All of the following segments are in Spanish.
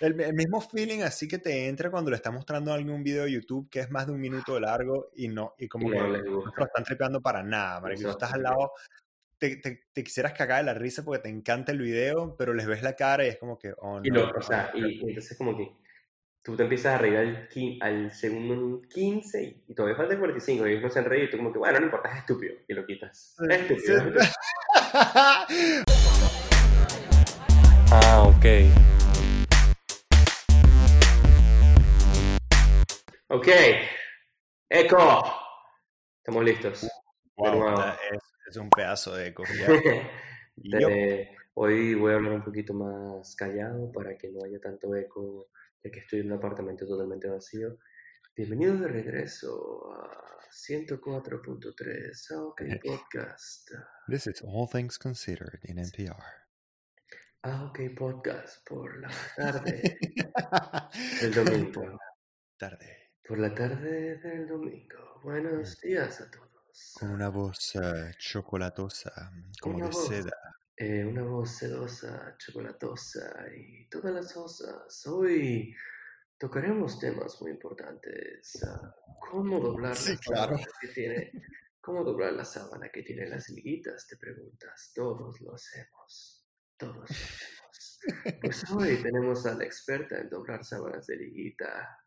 El, el, mismo feeling así que te entra cuando le estás mostrando a alguien un video de YouTube que es más de un minuto de largo y no, y como que no lo están tripeando para nada, marico. Tú estás al lado, te, te, te, quisieras cagar de la risa porque te encanta el video, pero les ves la cara y es como que, oh, no. Y no, o sea, y, y entonces como que tú te empiezas a reír al, al segundo 15 y todavía falta 45 y ellos no se han reído y tú como que, bueno, no importa, es estúpido y lo quitas. Es estúpido. ah, ok. Ok. Eco. Estamos listos. Wow, es, es, un pedazo de eco. eh, hoy voy a hablar un poquito más callado para que no haya tanto eco ya que estoy en un apartamento totalmente vacío. Bienvenidos de regreso a 104.3 OK Podcast. This is All Things Considered in NPR. Ah, OK Podcast por la tarde del domingo. Tarde. Por la tarde del domingo. Buenos días a todos. Con una voz uh, chocolatosa, como una de voz, seda. Eh, una voz sedosa, chocolatosa y todas las cosas. Hoy tocaremos temas muy importantes. Uh, cómo doblar Sí, la claro. sábana que tiene. ¿Cómo doblar la sábana que tiene las liguitas? Te preguntas. Todos lo hacemos. Todos lo hacemos. Pues hoy tenemos a la experta en doblar sábanas de liguita,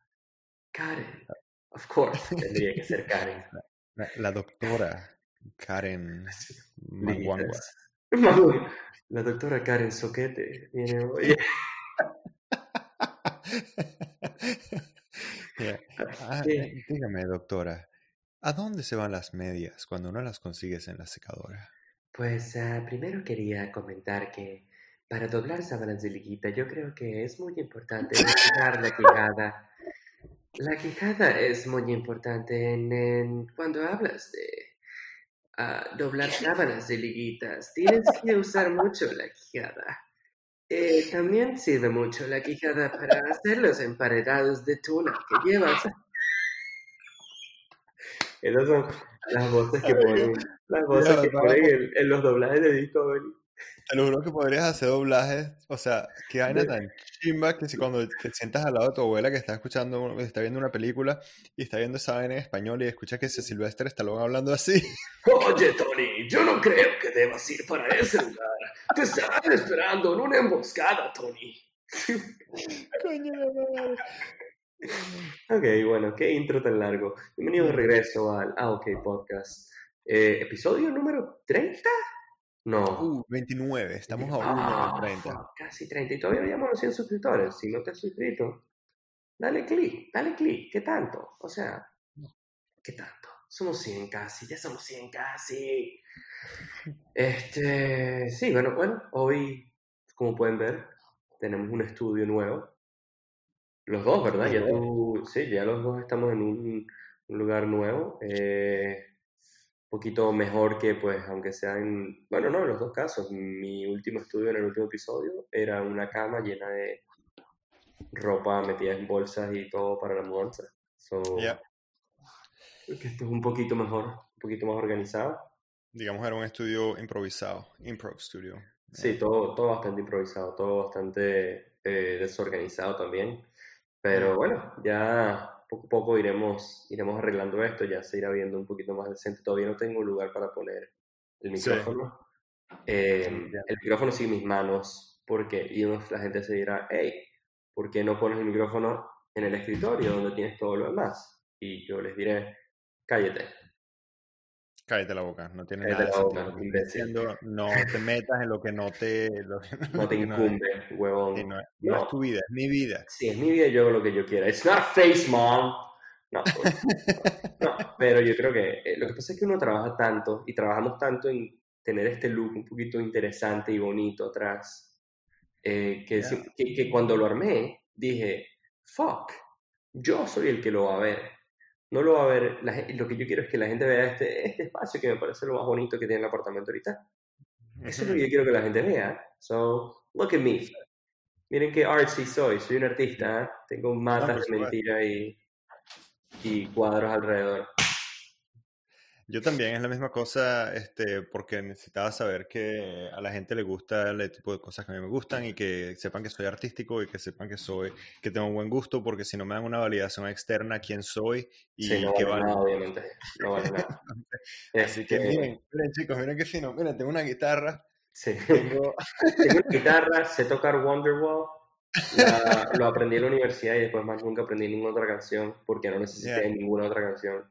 Karen. Of course, tendría que ser Karen. La, la doctora Karen Manguangua. La doctora Karen Soquete viene hoy. Yeah. Ah, dígame, doctora, ¿a dónde se van las medias cuando no las consigues en la secadora? Pues ah, primero quería comentar que para doblar sábanas de liguita yo creo que es muy importante doblar la quijada. La quijada es muy importante en, en cuando hablas de ah, doblar sábanas de liguitas. Tienes que usar mucho la quijada. Eh, también sirve mucho la quijada para hacer los emparedados de tuna que llevas. Esas son las voces que ponen, las voces que ponen en, en los doblajes de Discovery. Te lo juro que podrías hacer doblajes, o sea, qué vaina tan chimba que si cuando te sientas al lado de tu abuela que está escuchando, está viendo una película y está viendo esa vaina en español y escucha que ese Silvestre está hablando así. Oye, Tony, yo no creo que debas ir para ese lugar. Te estarán esperando en una emboscada, Tony. Coño madre. Ok, bueno, qué intro tan largo. Bienvenidos de regreso al Ah, OK Podcast. Eh, ¿Episodio número 30? No. Uh, 29, estamos a 1 Ah, de 30. fuck, casi 30. Y todavía a los 100 suscriptores. Si no te has suscrito, dale clic, dale clic. ¿Qué tanto? O sea, ¿qué tanto? Somos 100 casi, ya somos 100 casi. Este, sí, bueno, bueno, hoy, como pueden ver, tenemos un estudio nuevo. Los dos, ¿verdad? Ya tú, sí, ya los dos estamos en un, un lugar nuevo. eh, poquito mejor que, pues, aunque sea en, bueno, no, en los dos casos. Mi último estudio en el último episodio era una cama llena de ropa metida en bolsas y todo para la mudanza. So, creo que esto es un poquito mejor, un poquito más organizado. digamos era un estudio improvisado, improv studio. Sí, todo, todo bastante improvisado, todo bastante eh, desorganizado también. Pero bueno, ya poco a poco iremos, iremos arreglando esto, ya se irá viendo un poquito más decente. Todavía no tengo lugar para poner el Sí. micrófono. Eh, Ya. el micrófono sigue mis manos, porque y la gente se dirá, hey, ¿por qué no pones el micrófono en el escritorio donde tienes todo lo demás? Y yo les diré, cállate. Cállate la boca, no tiene Cállate nada de sentido diciendo. No te metas en lo que no te... lo que- No te que no incumbe, huevón. sí, no es- no No. es tu vida, es mi vida. Sí, es mi vida y yo hago lo que yo quiera. It's not face, mom. No, no, pero yo creo que eh, lo que pasa es que uno trabaja tanto y trabajamos tanto en tener este look un poquito interesante y bonito atrás, eh, que, que cuando lo armé dije, fuck, yo soy el que lo va a ver. No lo va a ver, la lo que yo quiero es que la gente vea este, este espacio que me parece lo más bonito que tiene el apartamento ahorita. Eso es lo que yo quiero que la gente vea. So, look at me. Miren qué artsy soy. Soy un artista. ¿eh? Tengo matas de mentira y, y cuadros alrededor. Yo también es la misma cosa, este, porque necesitaba saber que a la gente le gusta el tipo de cosas que a mí me gustan y que sepan que soy artístico y que sepan que soy, que tengo un buen gusto, porque si no me dan una validación externa quién soy y sí, no qué vale nada, obviamente. No vale nada. Así que Este, miren, miren chicos, miren qué fino. Miren, tengo una guitarra, sí. tengo... Tengo una guitarra, sé tocar Wonderwall. la- lo aprendí en la universidad y después más nunca aprendí ninguna otra canción porque no necesité Yeah. ninguna otra canción.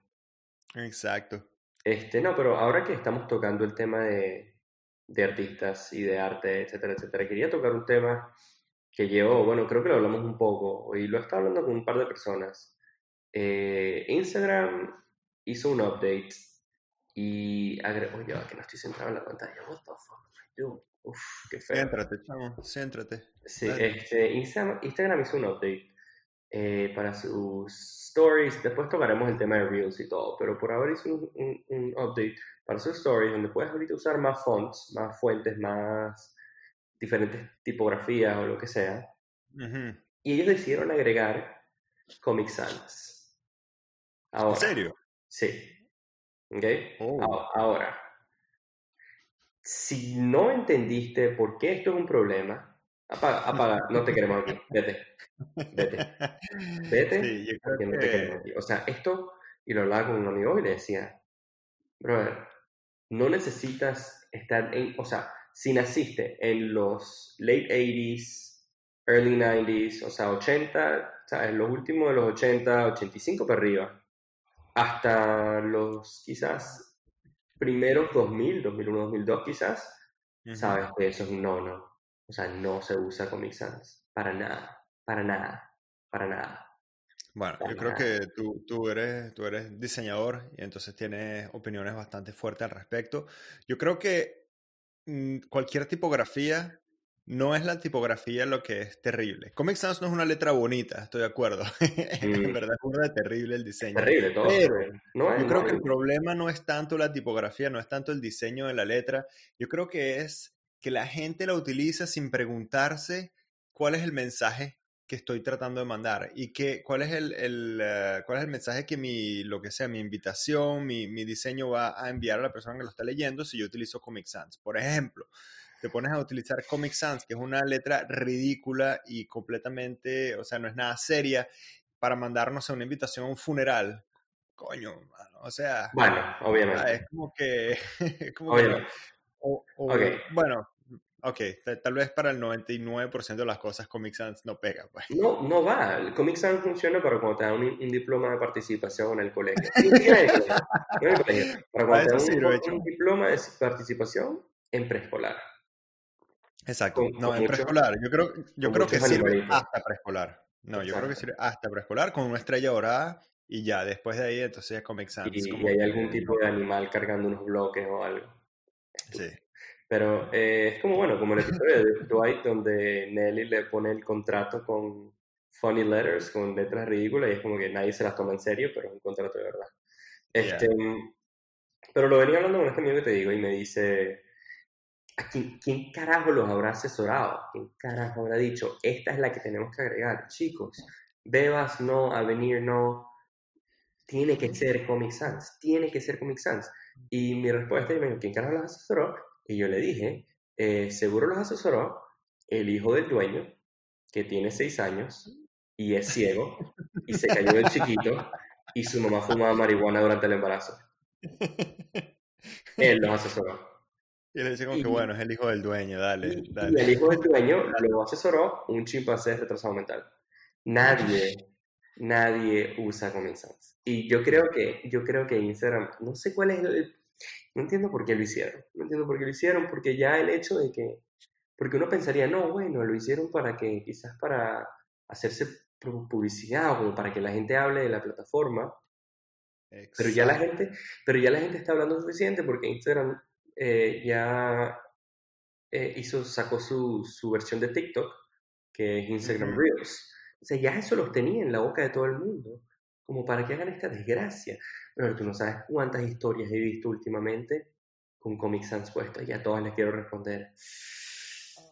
Exacto. Este, no, pero ahora que estamos tocando el tema de, de artistas y de arte, etcétera, etcétera, quería tocar un tema que llevo, bueno, creo que lo hablamos un poco y lo estaba hablando con un par de personas. Eh, Instagram hizo un update y agregó, oye, que no estoy centrado en la pantalla, what the fuck? Uf, qué feo. Céntrate, chamo, céntrate. Sí, este, Instagram, Instagram hizo un update eh, para sus stories. Después tocaremos el tema de Reels y todo, pero por ahora hizo un, un- un update para sus stories donde puedes ahorita usar más fonts, más fuentes, más diferentes tipografías o lo que sea. Ujú. Y ellos decidieron agregar Comic Sans. ¿En Ahora, serio? sí. ¿Ok? Oh. Ahora, si no entendiste por qué esto es un problema, apaga, apaga, no te queremos aquí, vete, vete, vete, Sí, yo creo no te que... queremos aquí. O sea, esto, y lo hablaba con un amigo y le decía, brother, no necesitas estar en, o sea, si naciste en los late 80s, early 90s, o sea, 80, ¿sabes? Los últimos de los 80, 85 para arriba, hasta los quizás primeros 2000, 2001, 2002 quizás, Ujú. sabes que eso es un no-no. O sea, no se usa Comic Sans. Para nada, para nada, para nada. Bueno, Para yo creo que tú, tú, eres, tú eres diseñador y entonces tienes opiniones bastante fuertes al respecto. Yo creo que mm, cualquier tipografía no es la tipografía lo que es terrible. Comic Sans no es una letra bonita, estoy de acuerdo. En Mm. verdad es terrible el diseño. Terrible todo. Pero no Yo creo no que el problema no es tanto la tipografía, no es tanto el diseño de la letra. Yo creo que es que la gente la utiliza sin preguntarse cuál es el mensaje que estoy tratando de mandar y que, cuál, es el, el, eh, cuál es el mensaje que mi, lo que sea, mi invitación, mi, mi diseño va a enviar a la persona que lo está leyendo si yo utilizo Comic Sans. Por ejemplo, te pones a utilizar Comic Sans, que es una letra ridícula y completamente, o sea, no es nada seria, para mandarnos a una invitación a un funeral. Coño, mano, o sea, Bueno, ah, obviamente. es como que, es como que. O- o, Ok. Bueno, ok, ta- tal vez para el 99% de las cosas Comic Sans no pega, pues. No, no va. El Comic Sans funciona para cuando te dan un, un diploma de participación en el colegio. No el colegio. Para cuando te dan un, diploma de participación en preescolar. Exacto. Con- No, con en preescolar. Yo creo, yo creo que sirve hasta preescolar. No, yo creo que sirve hasta preescolar con una estrella dorada y ya, después de ahí entonces es Comic Sans. Y, como y hay algún tipo de animal cargando unos bloques o algo. Sí. Pero eh, es como, bueno, como el episodio de Dwight donde Nelly le pone el contrato con funny letters, con letras ridículas, y es como que nadie se las toma en serio, pero es un contrato de verdad. Este, Pero lo venía hablando con este amigo que te digo y me dice, ¿a quién, quién carajo los habrá asesorado? ¿Quién carajo habrá dicho, esta es la que tenemos que agregar? Chicos, Bebas no, Avenir no, tiene que ser Comic Sans, tiene que ser Comic Sans. Y mi respuesta, y me dijo, ¿quién carajo los asesoró? Y yo le dije, "Eh, seguro los asesoró el hijo del dueño, que tiene seis años y es ciego, y se cayó del chiquito, y su mamá fumaba marihuana durante el embarazo. Él los asesoró. Y le dice como Y- que bueno, es el hijo del dueño, dale, Y, y dale. el hijo del dueño lo asesoró un chimpancé retrasado mental. Nadie, nadie usa Comic Sans. Y yo creo que, yo creo que Instagram, no sé cuál es el, no entiendo por qué lo hicieron. No entiendo por qué lo hicieron, porque ya el hecho de que, porque uno pensaría, no, bueno, lo hicieron para que, quizás para hacerse pu- publicidad o como para que la gente hable de la plataforma, pero ya la gente, pero ya la gente está hablando suficiente porque Instagram eh, ya eh, hizo, sacó su, su versión de TikTok, que es Instagram Ujú. Reels. O sea, ya eso los tenía en la boca de todo el mundo, como para que hagan esta desgracia. Pero tú no sabes cuántas historias he visto últimamente con Comic Sans puestas y a todas les quiero responder.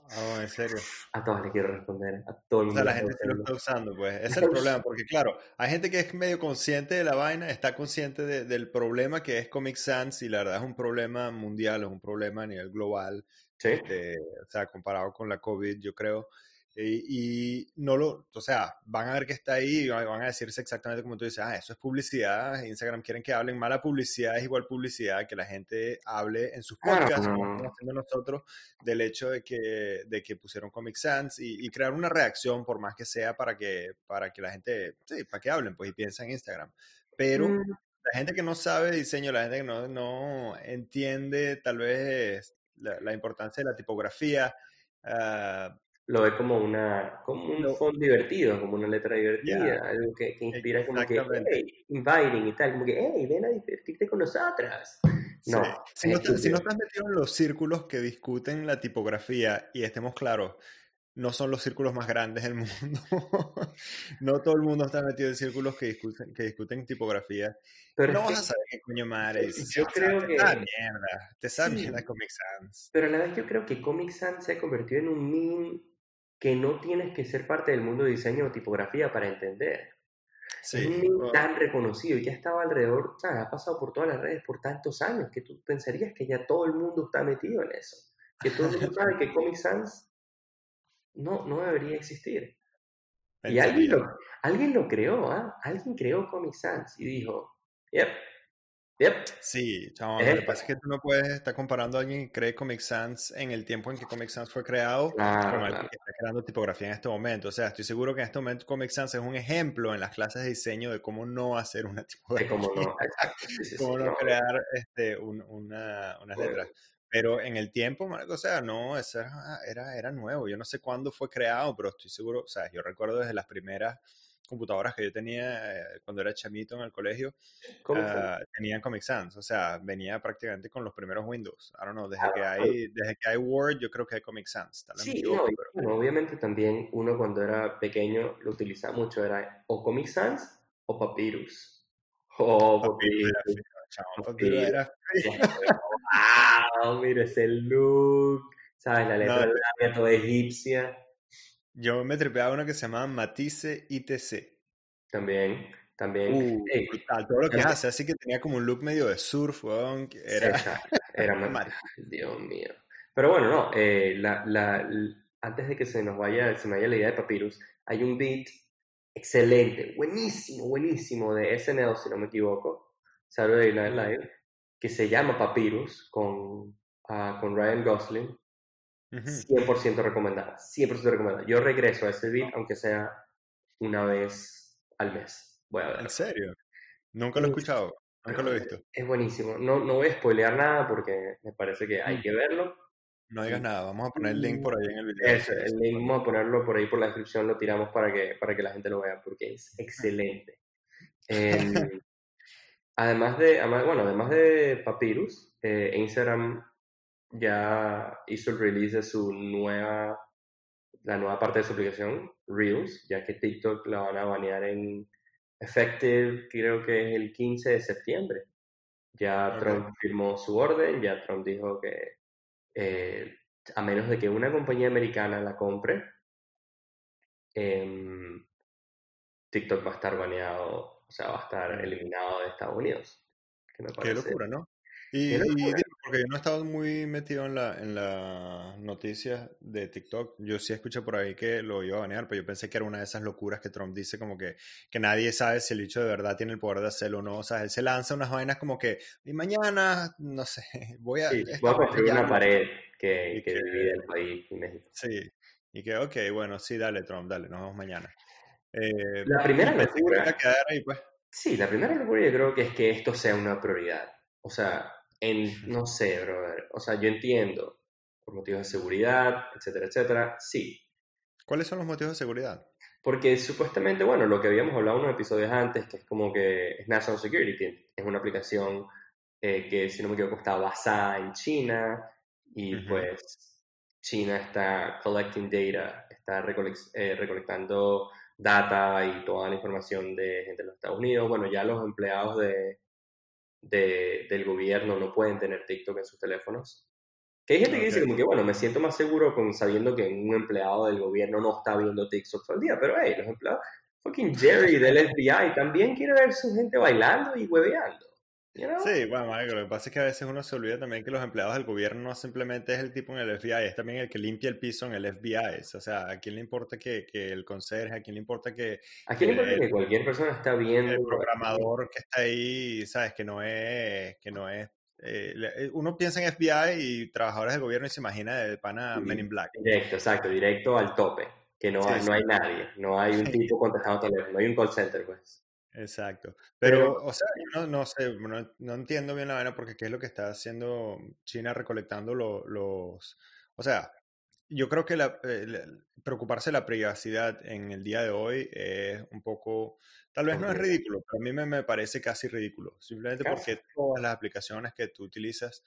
Oh, en serio. A todos les quiero responder, a todo el mundo. O sea, la gente se lo está usando, pues. Ese es el problema, porque claro, hay gente que es medio consciente de la vaina, está consciente del problema que es Comic Sans y la verdad es un problema mundial, es un problema a nivel global. Sí. Este, o sea, comparado con la COVID, yo creo. Eh, y, no lo, o sea, van a ver que está ahí y van a decirse exactamente como tú dices, ah, eso es publicidad, Instagram quieren que hablen, mala publicidad es igual publicidad, que la gente hable en sus podcasts, como estamos haciendo nosotros, del hecho de que, de que pusieron Comic Sans y, crear una reacción, por más que sea, para que, para que la gente, sí, para que hablen, pues, y piensen en Instagram. Pero mm. la gente que no sabe diseño, la gente que no, no entiende tal vez la, importancia de la tipografía, uh, lo ve como una como un fondo divertido, como una letra divertida, algo que, que inspira como que, hey, inviting y tal, como que, hey, ven a divertirte con nosotras. No, si, no si, no estás metido en los círculos que discuten la tipografía, y estemos claros, no son los círculos más grandes del mundo. no todo el mundo está metido en círculos que discuten, que discuten tipografía. Pero no vas a saber qué coño madre es. Yo creo te que... mierda. Te sabe mierda Comic Sans. Pero a la vez yo creo que Comic Sans se ha convertido en un meme que no tienes que ser parte del mundo de diseño o tipografía para entender. es un meme tan reconocido y ha estado alrededor, o sea, ha pasado por todas las redes por tantos años que tú pensarías que ya todo el mundo está metido en eso. Que todo el mundo sabe que Comic Sans no, no debería existir. Y alguien lo, alguien lo creó, ¿ah? Alguien creó Comic Sans y dijo, yep, Yep. Sí, chamo, lo que pasa es que tú no puedes estar comparando a alguien que cree Comic Sans en el tiempo en que Comic Sans fue creado con alguien que está creando tipografía en este momento. O sea, estoy seguro que en este momento Comic Sans es un ejemplo en las clases de diseño de cómo no hacer una tipografía. cómo no, cómo no crear este, una, unas letras. Pero en el tiempo, o sea, no, eso era, era, nuevo. Yo no sé cuándo fue creado, pero estoy seguro, o sea, yo recuerdo desde las primeras computadoras que yo tenía eh, cuando era chamito en el colegio, uh, tenían Comic Sans, o sea, venía prácticamente con los primeros Windows. I don't know, desde, que, hay, desde que hay Word, yo creo que hay Comic Sans. sí, bueno, obviamente también uno cuando era pequeño lo utilizaba mucho, era o Comic Sans o Papyrus. O Papyrus. Papyrus era, wow, mira ese look, ¿sabes? La letra no, toda egipcia. Yo me trepeaba uno que se llamaba Matisse ITC. También, también. Uh, todo lo que hace, así que tenía como un look medio de surf, weón, era... era más... Dios mío. Pero bueno, no, eh, la, la, antes de que se nos vaya, se me vaya la idea de Papyrus, hay un beat excelente, buenísimo, buenísimo de SNL, si no me equivoco, Saturday Night Live, que se llama Papyrus con, uh, con Ryan Gosling 100% recomendada, 100% recomendada. Yo regreso a ese beat, aunque sea una vez al mes. Voy a ver. ¿En serio? Nunca lo he escuchado, nunca lo he visto. Es buenísimo. No, no voy a spoilear nada porque me parece que hay mm. que verlo. No digas nada, vamos a poner el link por ahí en el video. Eso, el link vamos a ponerlo por ahí por la descripción, lo tiramos para que, para que la gente lo vea porque es excelente. Em, además de, bueno, además de Papyrus, eh, Instagram ya hizo el release de su nueva, la nueva parte de su aplicación, Reels, ya que TikTok la van a banear en effective, creo que es el 15 de septiembre. Ya Trump firmó su orden, ya Trump dijo que eh, a menos de que una compañía americana la compre, em, TikTok va a estar baneado, o sea, va a estar eliminado de Estados Unidos. Qué locura, ¿no? Y, porque yo no he estado muy metido en la en las noticias de TikTok. Yo sí escuché por ahí que lo iba a banear, pero yo pensé que era una de esas locuras que Trump dice como que, que nadie sabe si el bicho de verdad tiene el poder de hacerlo o no. O sea, él se lanza unas vainas como que, y mañana, no sé, voy a... Sí, voy a construir una pared que, que, divide el país y México. Sí, y que, ok, bueno, sí, dale Trump, dale, nos vemos mañana. Eh, la primera locura... Pues. Sí, la primera locura yo creo que es que esto sea una prioridad. O sea, en, no sé, brother, o sea, yo entiendo, por motivos de seguridad, etcétera, etcétera, sí. ¿Cuáles son los motivos de seguridad? Porque supuestamente, bueno, lo que habíamos hablado unos episodios antes, que es como que es National Security, es una aplicación eh, que, si no me equivoco, está basada en China y pues China está collecting data, está eh, recolectando data y toda la información de gente de los Estados Unidos. Bueno, ya los empleados de, del gobierno no pueden tener TikTok en sus teléfonos. Que hay gente que dice como que, bueno, me siento más seguro con sabiendo que un empleado del gobierno no está viendo TikTok todo el día, pero hey, los empleados, fucking Jerry del FBI también quiere ver su gente bailando y hueveando. Sí, bueno, lo que pasa es que a veces uno se olvida también que los empleados del gobierno no simplemente es el tipo en el FBI, es también el que limpia el piso en el FBI. O sea, ¿a quién le importa que, que el conserje? ¿A quién le importa que... ¿A quién le importa que cualquier persona está viendo? El programador que está ahí, ¿sabes? Que no es... Que no es eh, eh, uno piensa en FBI y trabajadores del gobierno y se imagina de pana Men in Black. Directo, exacto, directo al tope. Que no, hay, no hay nadie, no hay un tipo contestando teléfono, no hay un call center, pues. Exacto. Pero, o sea, no, no sé, no, entiendo bien la vaina porque qué es lo que está haciendo China recolectando los... O sea, yo creo que la, eh, preocuparse de la privacidad en el día de hoy es un poco, tal vez no es ridículo, pero a mí me, me parece casi ridículo, simplemente porque todas las aplicaciones que tú utilizas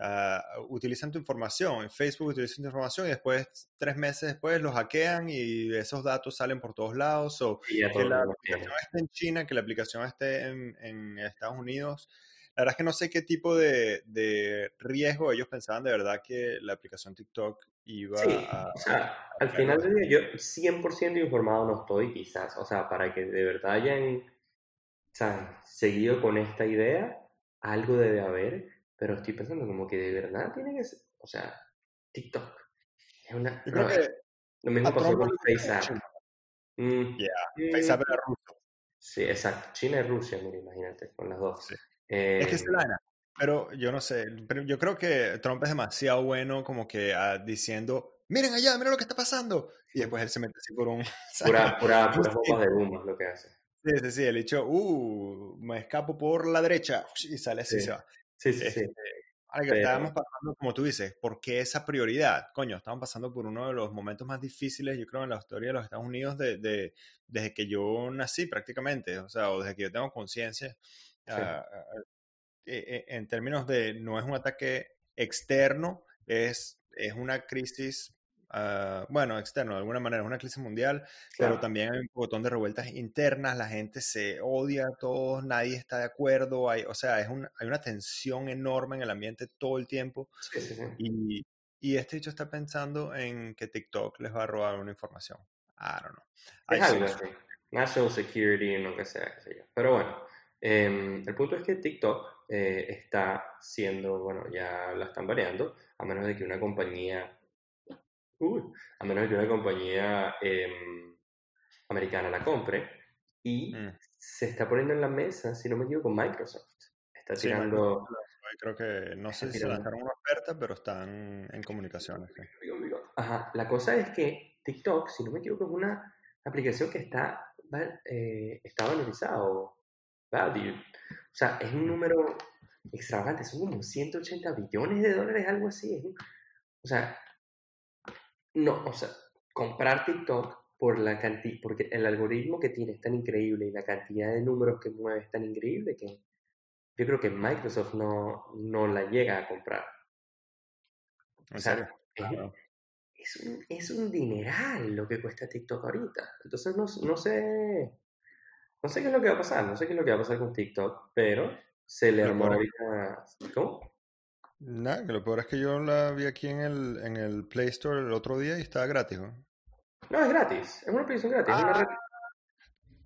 uh, utilizan tu información, en Facebook utilizan tu información y después, tres meses después, los hackean y esos datos salen por todos lados. O que la aplicación esté en China, que la aplicación esté en, en, Estados Unidos. La verdad es que no sé qué tipo de, de, riesgo ellos pensaban de verdad que la aplicación TikTok iba a... O sea, al final del día yo 100% informado no estoy quizás, o sea, para que de verdad hayan seguido con esta idea, algo debe haber, pero estoy pensando como que de verdad tiene que ser, o sea, TikTok. Es una... lo mismo pasó con FaceApp. Mm, yeah. FaceApp era ruso. Sí, exacto. China y Rusia, mira, imagínate, con las dos. Sí. es que se em, la pero yo no sé, pero yo creo que Trump es demasiado bueno como que uh, diciendo, miren allá, miren lo que está pasando. Y después él se mete así por un... Pura, pura, pura bombas de humo lo que hace. Sí, sí, sí, el dicho, uh, me escapo por la derecha y sale así, se va. Sí, sí, sí. Este, estábamos pasando, como tú dices, ¿por qué esa prioridad? Coño, estamos pasando por uno de los momentos más difíciles, yo creo, en la historia de los Estados Unidos de, de desde que yo nací prácticamente, o sea, o desde que yo tengo conciencia, e, e, en términos de no es un ataque externo, es, es una crisis Ah, bueno, externo, de alguna manera, es una crisis mundial, pero también hay un montón de revueltas internas, la gente se odia a todos, nadie está de acuerdo, hay, o sea, es un, hay una tensión enorme en el ambiente todo el tiempo. Y, y, este dicho está pensando en que TikTok les va a robar una información. I don't know. Es algo National Security, no que sea, qué sé yo. Pero bueno, em, el punto es que TikTok eh, está siendo, bueno, ya la están variando, a menos de que una compañía a menos que una compañía em, americana la compre. Y mm. se está poniendo en la mesa, si no me equivoco, Microsoft. Está tirando. creo que no sé si lanzaron una oferta, pero están en comunicaciones. Ajá. La cosa es que TikTok, si no me equivoco, es una aplicación que está, eh, está valorizado. Value. O sea, es un número extravagante. Son como 180 billones de dólares, algo así. o sea, no, o sea, comprar TikTok por la cantidad, porque el algoritmo que tiene es tan increíble y la cantidad de números que mueve es tan increíble que yo creo que Microsoft no, no la llega a comprar. O sea, es, un, es, un, dineral lo que cuesta TikTok ahorita. Entonces no, no sé. No sé qué es lo que va a pasar, no sé qué es lo que va a pasar con TikTok, pero se le armó ahorita. ¿Cómo? Nada, que lo peor es que yo la vi aquí en el, en el Play Store el otro día y estaba gratis. ¿no? No, es gratis. Es una aplicación gratis. es una red,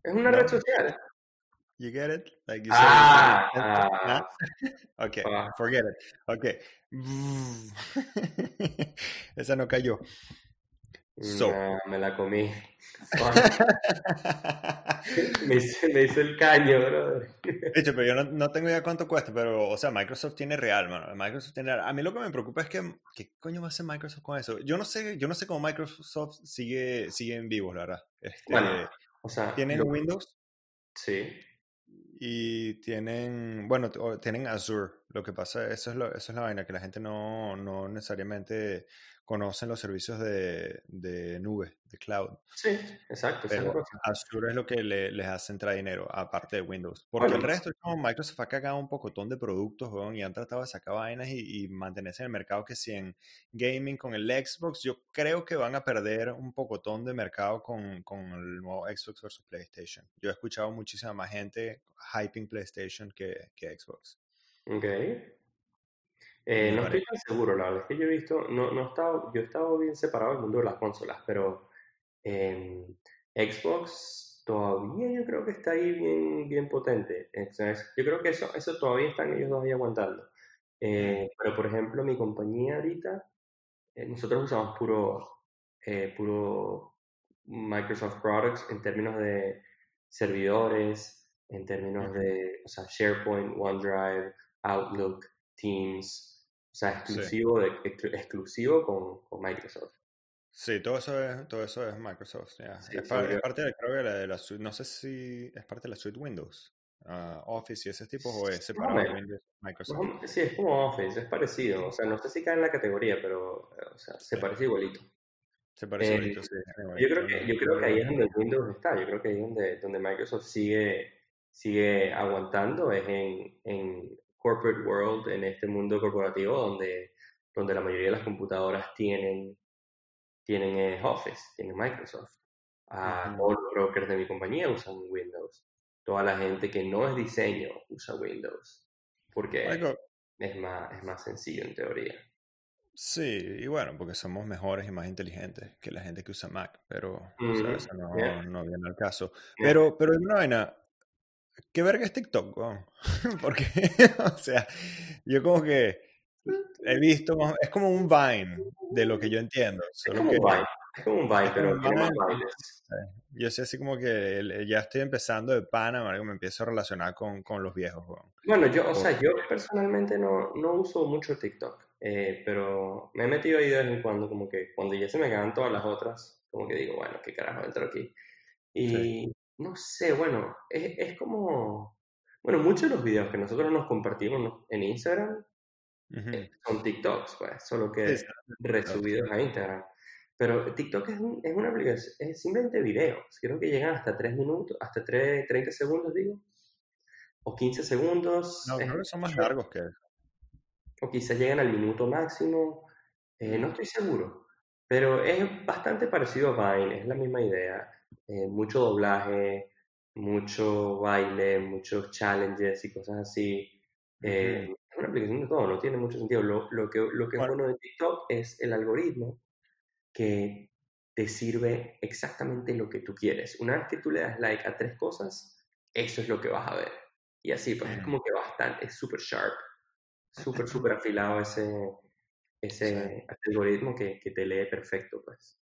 es una red social. You get it? Like you ah, ah, okay, ah. forget it. Okay. Esa no cayó. So. me la comí. me, hice, me, hice, el caño, bro. De hecho, pero yo no, no, tengo idea cuánto cuesta, pero, o sea, Microsoft tiene real, mano. Microsoft tiene A mí lo que me preocupa es que, ¿qué coño va a hacer Microsoft con eso? Yo no sé, yo no sé cómo Microsoft sigue, sigue en vivo, la verdad. Este, bueno, o sea, ¿Tienen Windows? Sí. Y tienen, bueno, tienen Azure. Lo que pasa, eso es, lo, eso es la vaina, que la gente no, no necesariamente conocen los servicios de, de nube, de cloud. Sí, exacto. Pero Azure es lo que le, les hace entrar dinero, aparte de Windows. Porque el resto es como Microsoft ha cagado un pocotón de productos, y han tratado de sacar vainas y, mantenerse en el mercado que si en gaming con el Xbox, yo creo que van a perder un pocotón de mercado con, con el nuevo Xbox versus PlayStation. Yo he escuchado muchísima más gente hyping PlayStation que, que Xbox. Ok. Eh, no estoy tan seguro, la verdad es que yo he visto, no, no he estado, yo he estado bien separado del mundo de las consolas, pero Xbox todavía yo creo que está ahí bien, bien potente. yo creo que eso, eso todavía están ellos dos ahí aguantando. Eh, pero por ejemplo, mi compañía ahorita, eh, nosotros usamos puro, puro Microsoft Products en términos de servidores, en términos de o sea, SharePoint, OneDrive, Outlook, Teams, o sea, exclusivo, de, exclusivo con, con, Microsoft. Sí, todo eso es, todo eso es Microsoft. es, parte de, creo que de la suite, no sé si es parte de la suite Windows, uh, Office y ese tipo, o es separado de Windows, Microsoft. Sí, es como Office, es parecido. O sea, no sé si cae en la categoría, pero o sea, se parece igualito. Se parece eh, igualito, sí. Yo creo, que, yo creo que ahí es donde Windows está. Yo creo que ahí es donde, donde Microsoft sigue, sigue aguantando, es en, en corporate world, en este mundo corporativo donde, donde la mayoría de las computadoras tienen, tienen Office, tienen Microsoft. Uh, Todos los brokers de mi compañía usan Windows. Toda la gente que no es diseño usa Windows. Porque es, más, es más sencillo en teoría. Sí, y bueno, porque somos mejores y más inteligentes que la gente que usa Mac, pero eso no, no, viene al caso. Pero, pero una vaina, ¿Qué verga es TikTok? Porque, o sea, yo como que he visto, es como un Vine, de lo que yo entiendo. Solo es, como un Vine, es como un Vine, pero tiene más Yo sé así como que ya estoy empezando de pana, me empiezo a relacionar con, con los viejos. Bueno, yo, o sea, yo personalmente no, no uso mucho TikTok, eh, pero me he metido ahí de vez en cuando, como que cuando ya se me quedan todas las otras, como que digo, bueno, qué carajo entro aquí. Y, no sé, bueno, es, es, como, bueno, muchos de los videos que nosotros nos compartimos en Instagram eh, son TikToks, pues, solo que resubidos a Instagram. Pero TikTok es, es, una aplicación, es simplemente videos. Creo que llegan hasta 3 minutos, hasta 3, 30 segundos, digo. O 15 segundos. No, creo que son más largos que eso. O quizás llegan al minuto máximo. Eh, no estoy seguro. Pero es bastante parecido a Vine, es la misma idea. Eh, mucho doblaje, mucho baile, muchos challenges y cosas así. Eh, es una aplicación de todo, no tiene mucho sentido. Lo, lo que, lo que es bueno de TikTok es el algoritmo que te sirve exactamente lo que tú quieres. Una vez que tú le das like a tres cosas, eso es lo que vas a ver. Y así, pues es como que bastante, es súper sharp, súper, súper afilado ese, ese, algoritmo que, que, te lee perfecto, pues.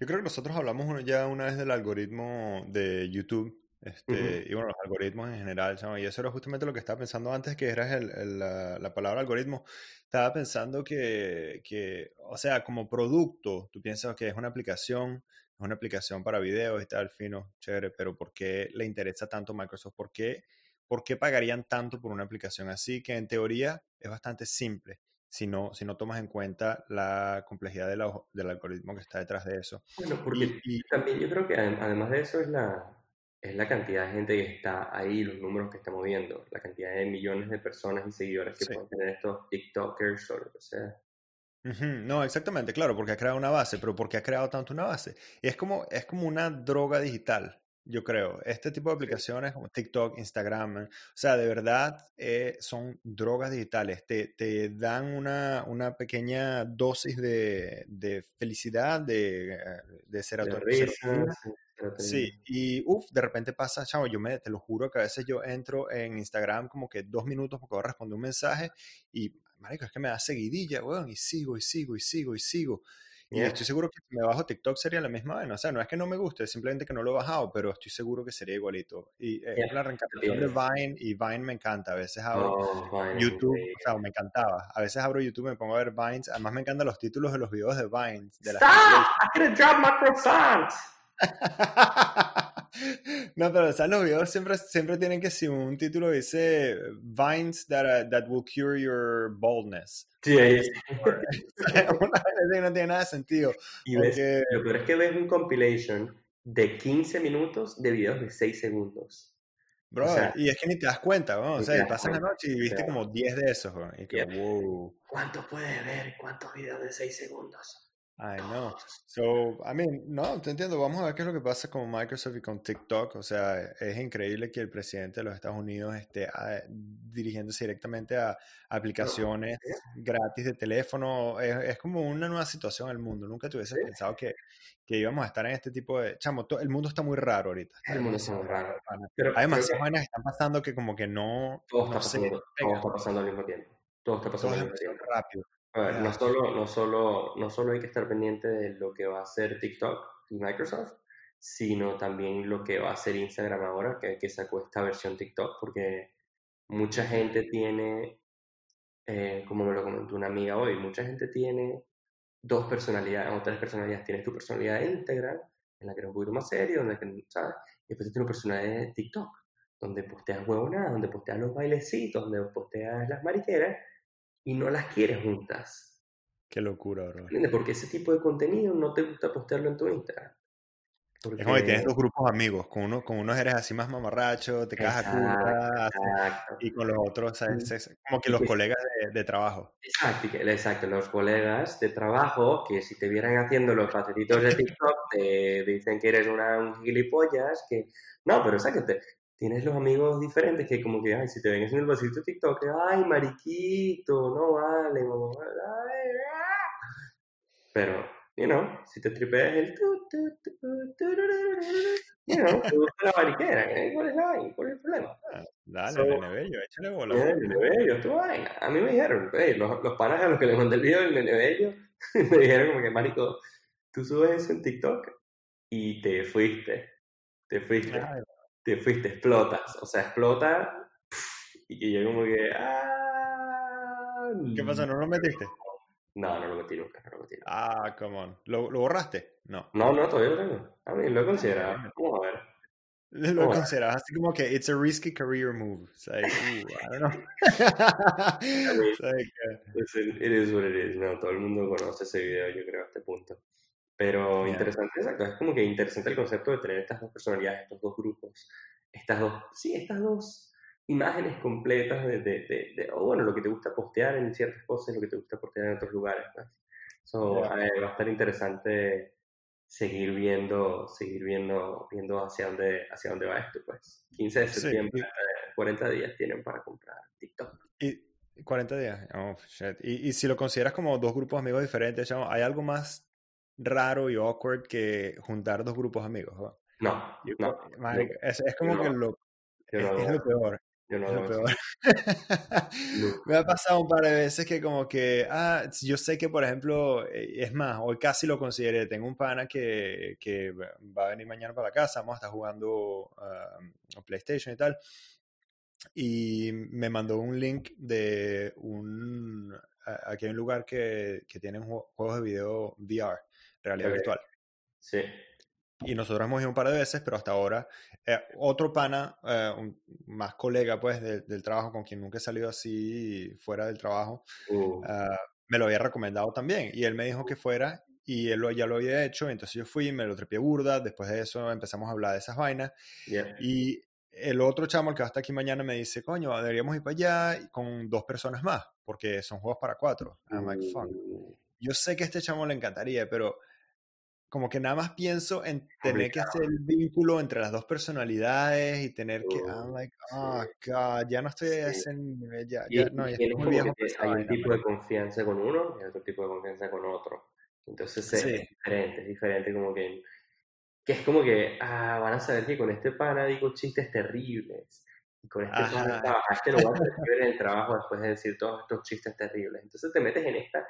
Yo creo que nosotros hablamos ya una vez del algoritmo de YouTube. Este, Y bueno, los algoritmos en general, y eso era justamente lo que estaba pensando antes que era el, la, palabra algoritmo. Estaba pensando que, que, o sea, como producto, tú piensas que es una aplicación, es una aplicación para videos y tal, fino, chévere, pero ¿por qué le interesa tanto Microsoft? ¿Por qué, ¿Por qué pagarían tanto por una aplicación así que en teoría es bastante simple? Si no, si no tomas en cuenta la complejidad del algoritmo que está detrás de eso. Bueno, porque y, también yo creo que además de eso es la, es la cantidad de gente que está ahí, los números que está moviendo, la cantidad de millones de personas y seguidores que pueden tener estos TikTokers o lo que sea. No, exactamente, claro, porque ha creado una base, pero porque ha creado tanto una base. Y es como, es como una droga digital yo creo. Este tipo de aplicaciones como TikTok, Instagram, o sea, de verdad eh, son drogas digitales. Te, te dan una, una, pequeña dosis de, de felicidad, de, de serotonina. Sí, y uff, de repente pasa, chavo, yo me, te lo juro que a veces yo entro en Instagram como que dos minutos porque voy a responder un mensaje y, marico, es que me da seguidilla, weón, y sigo, y sigo, y sigo, y sigo. Y estoy seguro que si me bajo TikTok sería la misma vaina. O sea, no es que no me guste, es simplemente que no lo he bajado, pero estoy seguro que sería igualito. Y eh, es la reencarnación de Vine y Vine me encanta. A veces abro oh, YouTube, o sea, me encantaba. A veces abro YouTube y me pongo a ver Vines. Además me encantan los títulos de los videos de Vines. De Stop! I drop my croissant. no, pero ¿sabes? los videos siempre, siempre tienen que ser un título dice Vines that, uh, that will cure your baldness. Sí, no tiene nada de sentido. Y ves, lo peor es que ves un compilation de 15 minutos de videos de 6 segundos. Bro, y es que ni te das cuenta, ¿no? O sea, pasas la noche y viste como 10 de esos, y que, wow. ¿Cuánto puedes ver? ¿Cuántos videos de 6 segundos? I know. So, I mean, no, te entiendo. Vamos a ver qué es lo que pasa con Microsoft y con TikTok. O sea, es increíble que el presidente de los Estados Unidos esté ah, dirigiéndose directamente a aplicaciones gratis de teléfono. Es, como una nueva situación en el mundo. Nunca te hubieses pensado que, que, íbamos a estar en este tipo de... Chamo, el mundo está muy raro ahorita. el mundo está muy raro. Hay demasiadas vainas que están pasando que como que no... Todo está, pasando, todo está pasando al mismo tiempo. Todo está pasando al mismo tiempo. rápido no solo, no, solo, no solo hay que estar pendiente de lo que va a hacer TikTok y Microsoft, sino también lo que va a hacer Instagram ahora, que, que sacó esta versión TikTok, porque mucha gente tiene, eh, como me lo comentó una amiga hoy, mucha gente tiene dos personalidades o tres personalidades. Tienes tu personalidad íntegra, en la que eres un poquito más serio, donde, ¿sabes? Y después tienes una personalidad de TikTok, donde posteas huevonadas, donde posteas los bailecitos, donde posteas las mariqueras, y no las quieres juntas. Qué locura, bro. Porque ese tipo de contenido no te gusta postearlo en tu Instagram. Es como que tienes dos grupos amigos, con uno, con unos eres así más mamarracho, te cajas a y con los otros, ¿sabes? como que los colegas de, trabajo. Exacto, exacto, los colegas de trabajo que si te vieran haciendo los patetitos de TikTok te dicen que eres una, un gilipollas, que no, pero te tienes los amigos diferentes que como que, ay, si te ven en el vasito de TikTok, ay, mariquito, no vale, Pero, you know, si te tripeas el you know, te gusta la mariquera, ¿cuál es la ¿Cuál es el problema? Ah, dale, nene bello, échale bola. Nene bello, tú vaina. A mí me dijeron, hey, los, los panas a los que les mandé el video del nene bello, me dijeron como que, marico, tú subes eso en TikTok y te fuiste, te fuiste te fuiste, explotas. O sea, explota y yo como que... Ah, ¿Qué pasa? ¿No lo metiste? No, no lo metí nunca, no lo metí. Ah, come on. ¿Lo, ¿Lo, borraste? No. No, no, todavía lo tengo. A mí lo he considerado. Vamos a ver. Lo he considerado así como que it's a risky career move. It's like, ooh, I don't know. it's like, uh... it is what it is. No, todo el mundo conoce ese video, yo creo, a este punto. Pero interesante, exacto, es como que interesante el concepto de tener estas dos personalidades, estos dos grupos, estas dos, sí, estas dos imágenes completas de, de, de, o bueno, lo que te gusta postear en ciertas cosas, lo que te gusta postear en otros lugares. Pues. So, va a estar interesante seguir viendo, seguir viendo, viendo hacia dónde, hacia dónde va esto, pues. 15 de septiembre, 40 días tienen para comprar TikTok. Y 40 días, oh, shit. Y, y si lo consideras como dos grupos amigos diferentes, ¿hay algo más raro y awkward que juntar dos grupos amigos. No, no, es, como que lo, es, lo peor. Yo no lo peor. Me ha pasado un par de veces que como que, ah, yo sé que por ejemplo, eh, es más, hoy casi lo consideré, tengo un pana que, que va a venir mañana para la casa, vamos a estar jugando a PlayStation y tal, y me mandó un link de un, aquí hay un lugar que, que tienen juegos de video VR realidad virtual. Sí. Y nosotros hemos ido un par de veces, pero hasta ahora eh, otro pana, eh, un, más colega pues del trabajo con quien nunca he salido así fuera del trabajo, uh. ah, me lo había recomendado también. Y él me dijo que fuera y él lo, ya lo había hecho, entonces yo fui, me lo trepié burda, después de eso empezamos a hablar de esas vainas. Y el otro chamo, el que va a estar aquí mañana, me dice, coño, deberíamos ir para allá con dos personas más, porque son juegos para cuatro. I'm like, fuck. Uh. Yo sé que a este chamo le encantaría, pero como que nada más pienso en tener que hacer el vínculo entre las dos personalidades y tener que, I'm like, oh, God, ya no estoy a ese nivel, ya, ya no, ya estoy muy viejo. hay un tipo de confianza con uno y otro tipo de confianza con otro. Entonces es diferente, es diferente como que, que es como que, ah, van a saber que con este pana digo chistes terribles. Y con este pana, a este lo vas a decir en el trabajo después de decir todos estos chistes terribles. Entonces te metes en esta,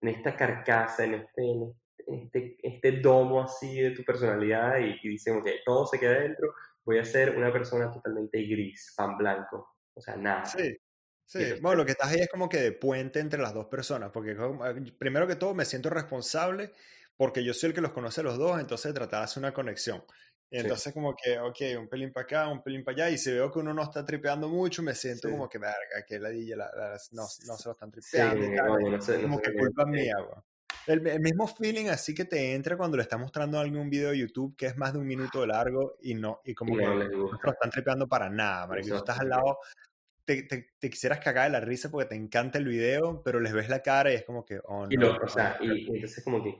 en esta carcasa, en este, en este, este domo así de tu personalidad y, y dicen, que todo se queda dentro, voy a ser una persona totalmente gris, pan blanco, o sea, nada. Sí. Sí, bueno, lo que estás ahí es como que de puente entre las dos personas, porque primero que todo me siento responsable porque yo soy el que los conoce a los dos, entonces tratar de hacer una conexión. Y entonces como que, ok, un pelín para acá, un pelín para allá, y si veo que uno no está tripeando mucho, me siento como que, verga, que la DJ la, no, no, se lo están tripeando. Sí, como que culpa mía, el, mismo feeling así que te entra cuando le estás mostrando a alguien un video de YouTube que es más de un minuto de largo y no, y como que no lo están tripeando para nada, marico. Tú estás al lado, te, te, te, quisieras cagar de la risa porque te encanta el video, pero les ves la cara y es como que, oh, no. Y, o sea, y, entonces como que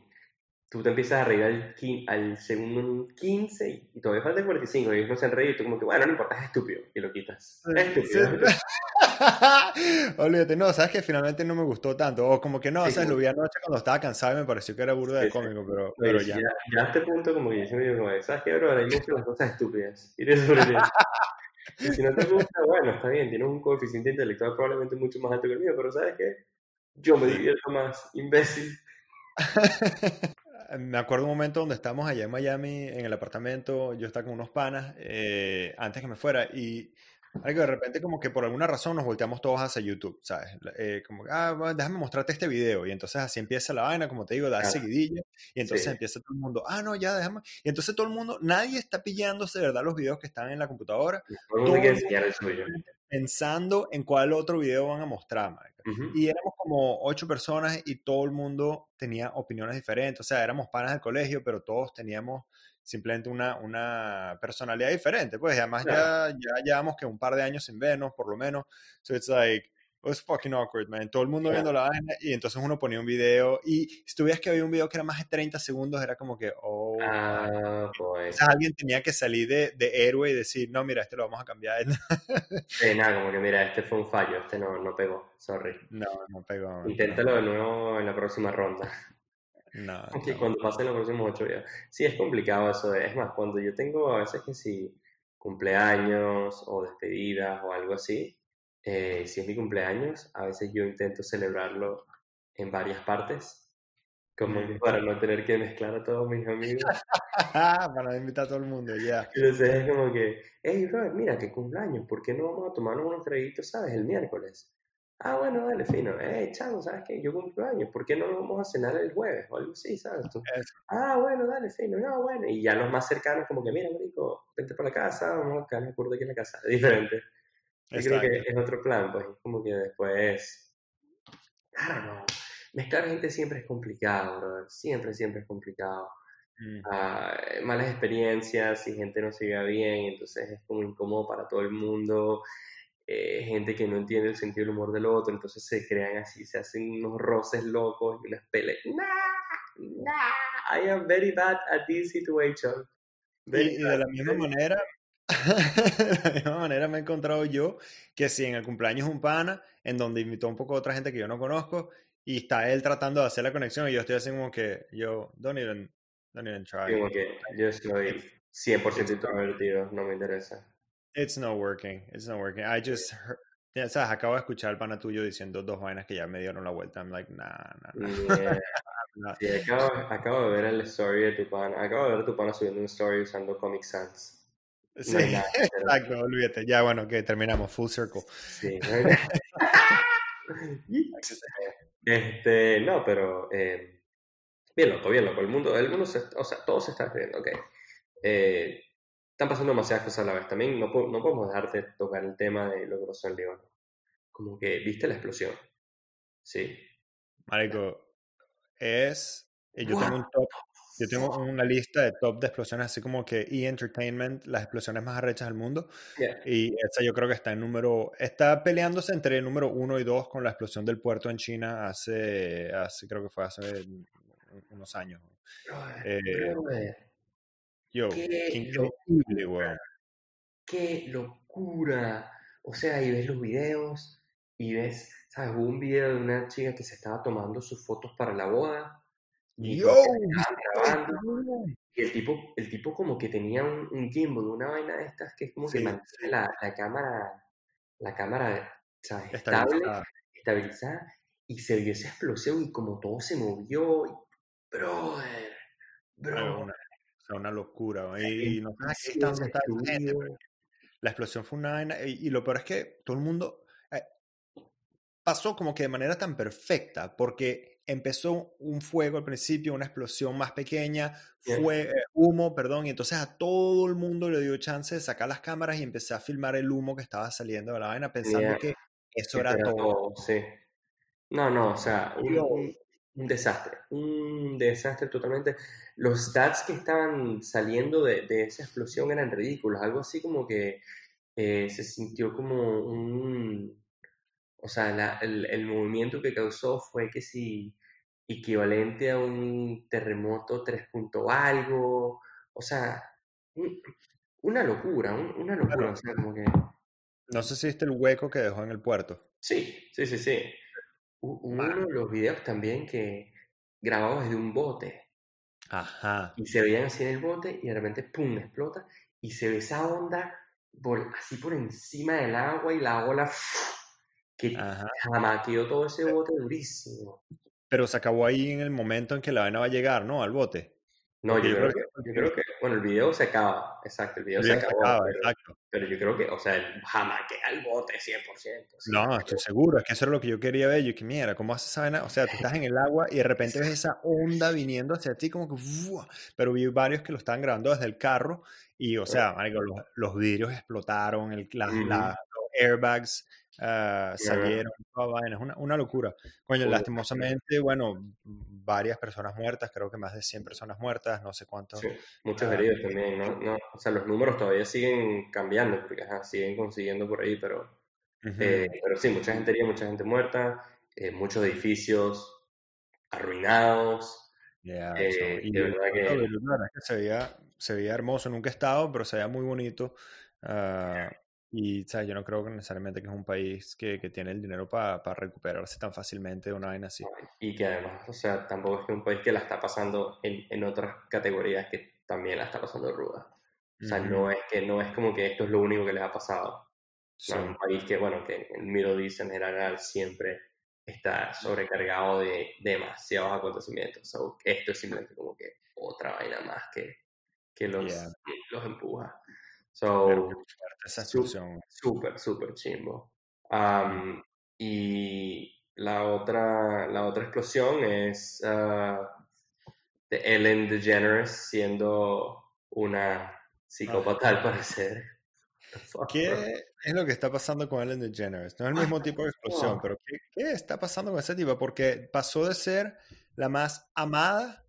tú te empiezas a reír al, al segundo 15 y todavía falta 45 y ellos no se han reído y tú como que, bueno, no importa, es estúpido y lo quitas. Es estúpido. Olvídate, no, sabes que finalmente no me gustó tanto. O como que no, o sea, lo vi anoche cuando estaba cansado y me pareció que era burda de cómico, pero, pero ya. ya. a este punto, como que yo me digo, ¿sabes qué, bro? Hay muchas cosas estúpidas. Y de sobre Y si no te gusta, bueno, está bien, tienes un coeficiente intelectual probablemente mucho más alto que el mío, pero ¿sabes qué? Yo me divierto más, imbécil. me acuerdo un momento donde estábamos allá en Miami, en el apartamento, yo estaba con unos panas, eh, antes que me fuera, y algo de repente como que por alguna razón nos volteamos todos hacia YouTube, ¿sabes? Eh, como, ah, déjame mostrarte este video. Y entonces así empieza la vaina, como te digo, da seguidilla. Y entonces empieza todo el mundo, ah, no, ya déjame. Y entonces todo el mundo, nadie está pillándose de verdad los videos que están en la computadora. Todo el mundo pensando en cuál otro video van a mostrar, Y éramos como ocho personas y todo el mundo tenía opiniones diferentes. O sea, éramos panas del colegio, pero todos teníamos simplemente una, una personalidad diferente. Pues además ya, ya llevamos que un par de años sin vernos, por lo menos. So it's like, it was fucking awkward, man. Todo el mundo viendo la vaina y entonces uno ponía un video y si tú que había un video que era más de 30 segundos, era como que, oh. Ah, pues. alguien tenía que salir de, de, héroe y decir, no, mira, este lo vamos a cambiar. sí, nada, como que mira, este fue un fallo, este no, no pegó, sorry. No, no pegó. Inténtalo de nuevo en la próxima ronda. No, cuando pasen los próximos ocho días. Sí, es complicado eso. Es más, cuando yo tengo a veces que si cumpleaños o despedidas o algo así, eh, si es mi cumpleaños, a veces yo intento celebrarlo en varias partes, como mm. para no tener que mezclar a todos mis amigos. para invitar a todo el mundo, ya. Entonces es como que, hey, Robert, mira, qué cumpleaños, ¿por qué no vamos a tomarnos unos traguitos, sabes, el miércoles? Ah, bueno, dale, fino. Eh, chavo, ¿sabes qué? Yo cumplo años. ¿Por qué no vamos a cenar el jueves o algo así, sabes tú? Ah, bueno, dale, fino. No, bueno. Y ya los más cercanos, como que, mira, marico, vente por la casa, vamos a quedar de aquí en la casa. Diferente. Yo creo que es otro plan, pues. Como que después. Claro, no. Mezclar gente siempre es complicado, bro. Siempre, siempre es complicado. Mm. Ah, malas experiencias y gente no siga bien, entonces es como incómodo para todo el mundo. Eh, gente que no entiende el sentido del humor del otro, entonces se crean así, se hacen unos roces locos y unas peleas. Nah, nah, I am very bad at this situation. y, de la misma manera, de la misma manera me he encontrado yo que si en el cumpleaños un pana, en donde invitó un poco a otra gente que yo no conozco, y está él tratando de hacer la conexión, y yo estoy así como que, yo, don't even, don't even try. Como que yo estoy 100% introvertido, no me interesa. It's not working. It's not working. I just heard, acabo de escuchar al pana tuyo diciendo dos vainas que ya me dieron la vuelta. I'm like, nah, nah, nah. Sí, acabo, acabo, de ver el story de tu pana. Acabo de ver tu pana subiendo un story usando Comic Sans. Sí, exacto, olvídate. Ya, bueno, que terminamos. Full circle. Sí. este, no, pero eh, bien loco, bien loco. El mundo, el mundo se, o sea, todo se está viendo, ok. Eh, están pasando demasiadas cosas a la vez. También no, no podemos dejarte tocar el tema de lo que pasó en Líbano. Como que viste la explosión. Sí. Marico, es. Eh, yo tengo un top. Yo tengo una lista de top de explosiones, así como que E! Entertainment, las explosiones más arrechas del mundo. Y esta yo creo que está en número. Está peleándose entre el número uno y dos con la explosión del puerto en China hace. hace creo que fue hace unos años. eh, Yo, qué increíble, locura, Qué locura. O sea, y ves los videos y ves, ¿sabes? Hubo un video de una chica que se estaba tomando sus fotos para la boda. Y Yo, y el tipo, el tipo como que tenía un, un gimbal, una vaina de estas que es como que mantiene la, la, cámara, la cámara, ¿sabes? Estable, estabilizada, y se vio esa explosión y como todo se movió. Y, brother, brother una locura. Y, no sé La explosión fue una vaina. Y, lo peor es que todo el mundo eh, pasó como que de manera tan perfecta, porque empezó un fuego al principio, una explosión más pequeña, fue eh, humo, perdón, y entonces a todo el mundo le dio chance de sacar las cámaras y empecé a filmar el humo que estaba saliendo de la vaina pensando que eso era todo. Sí. No, no, o sea, un desastre, un desastre totalmente. Los stats que estaban saliendo de, esa explosión eran ridículos, algo así como que eh, se sintió como un... O sea, el, movimiento que causó fue que si equivalente a un terremoto 3. algo, o sea, una locura, una locura, o sea, como que... No sé si viste el hueco que dejó en el puerto. Sí, sí, sí, sí. Uno de los videos también que grabados desde un bote. Ajá. Y se veían así en el bote y de repente, ¡pum!, explota y se ve esa onda por, así por encima del agua y la ola que jamás quedó todo ese bote durísimo. Pero se acabó ahí en el momento en que la vaina va a llegar, ¿no? Al bote. No, yo, creo, que, yo creo que, bueno, el video se acaba, exacto, el video, se, acabó, pero, exacto. pero, yo creo que, o sea, jamás queda el bote 100%. No, estoy seguro, es que eso era lo que yo quería ver, yo que mira, ¿cómo haces esa? O sea, tú estás en el agua y de repente ves esa onda viniendo hacia ti como que, pero vi varios que lo estaban grabando desde el carro y, o sea, los, los vidrios explotaron, el, la, los airbags uh, salieron, es una, una, locura. Coño, lastimosamente, bueno, varias personas muertas, creo que más de 100 personas muertas, no sé cuántos. Sí, muchos ah, heridos también, ¿no? ¿no? O sea, los números todavía siguen cambiando, porque ajá, siguen consiguiendo por ahí, pero, eh, pero sí, mucha gente herida, mucha gente muerta, eh, muchos edificios arruinados. Eh, y de verdad que... se, veía, se veía hermoso, nunca he estado, pero se veía muy bonito. Uh, y, ¿sabes? Yo no creo que necesariamente que es un país que, que tiene el dinero para recuperarse tan fácilmente de una vaina así. Y que además, o sea, tampoco es que un país que la está pasando en, en otras categorías que también la está pasando ruda. O sea, no es que no es como que esto es lo único que les ha pasado. es un país que, bueno, que el Middle East en general siempre está sobrecargado de demasiados acontecimientos. esto es simplemente como que otra vaina más que, que los, los empuja. So, súper, súper chimbo. y la otra, la otra explosión es uh, de Ellen DeGeneres siendo una psicópata al parecer. ¿Qué es lo que está pasando con Ellen DeGeneres? No es el mismo tipo de explosión, pero ¿qué, ¿qué, está pasando con esa tipo? Porque pasó de ser la más amada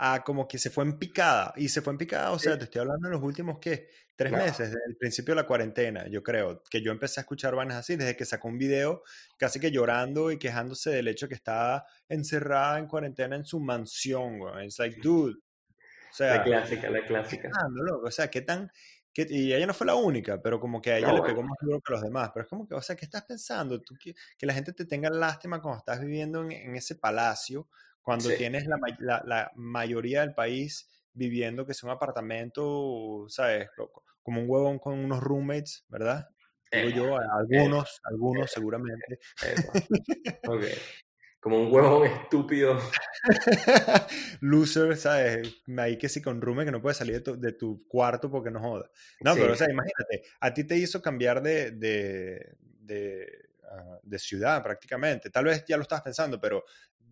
a como que se fue en picada. Y se fue en picada, o sea, te estoy hablando en los últimos, ¿qué? Tres meses, desde el principio de la cuarentena, yo creo, que yo empecé a escuchar vainas así, desde que sacó un video casi que llorando y quejándose del hecho que estaba encerrada en cuarentena en su mansión, güey. Es like, dude. O sea, la clásica, la clásica. o sea, qué tan... Qué, y ella no fue la única, pero como que a ella le pegó más duro que a los demás. Pero es como que, o sea, ¿qué estás pensando? Tú, que, que la gente te tenga lástima cuando estás viviendo en, en ese palacio cuando tienes la, la, la, mayoría del país viviendo que es un apartamento, ¿sabes? Como un huevón con unos roommates, ¿verdad? Digo yo, algunos, algunos seguramente. Como un huevón estúpido. Loser, ¿sabes? Ahí que sí con roommate que no puede salir de tu, de tu cuarto porque no joda. No, pero o sea, imagínate, a ti te hizo cambiar de, de, de, ah, de ciudad prácticamente. Tal vez ya lo estabas pensando, pero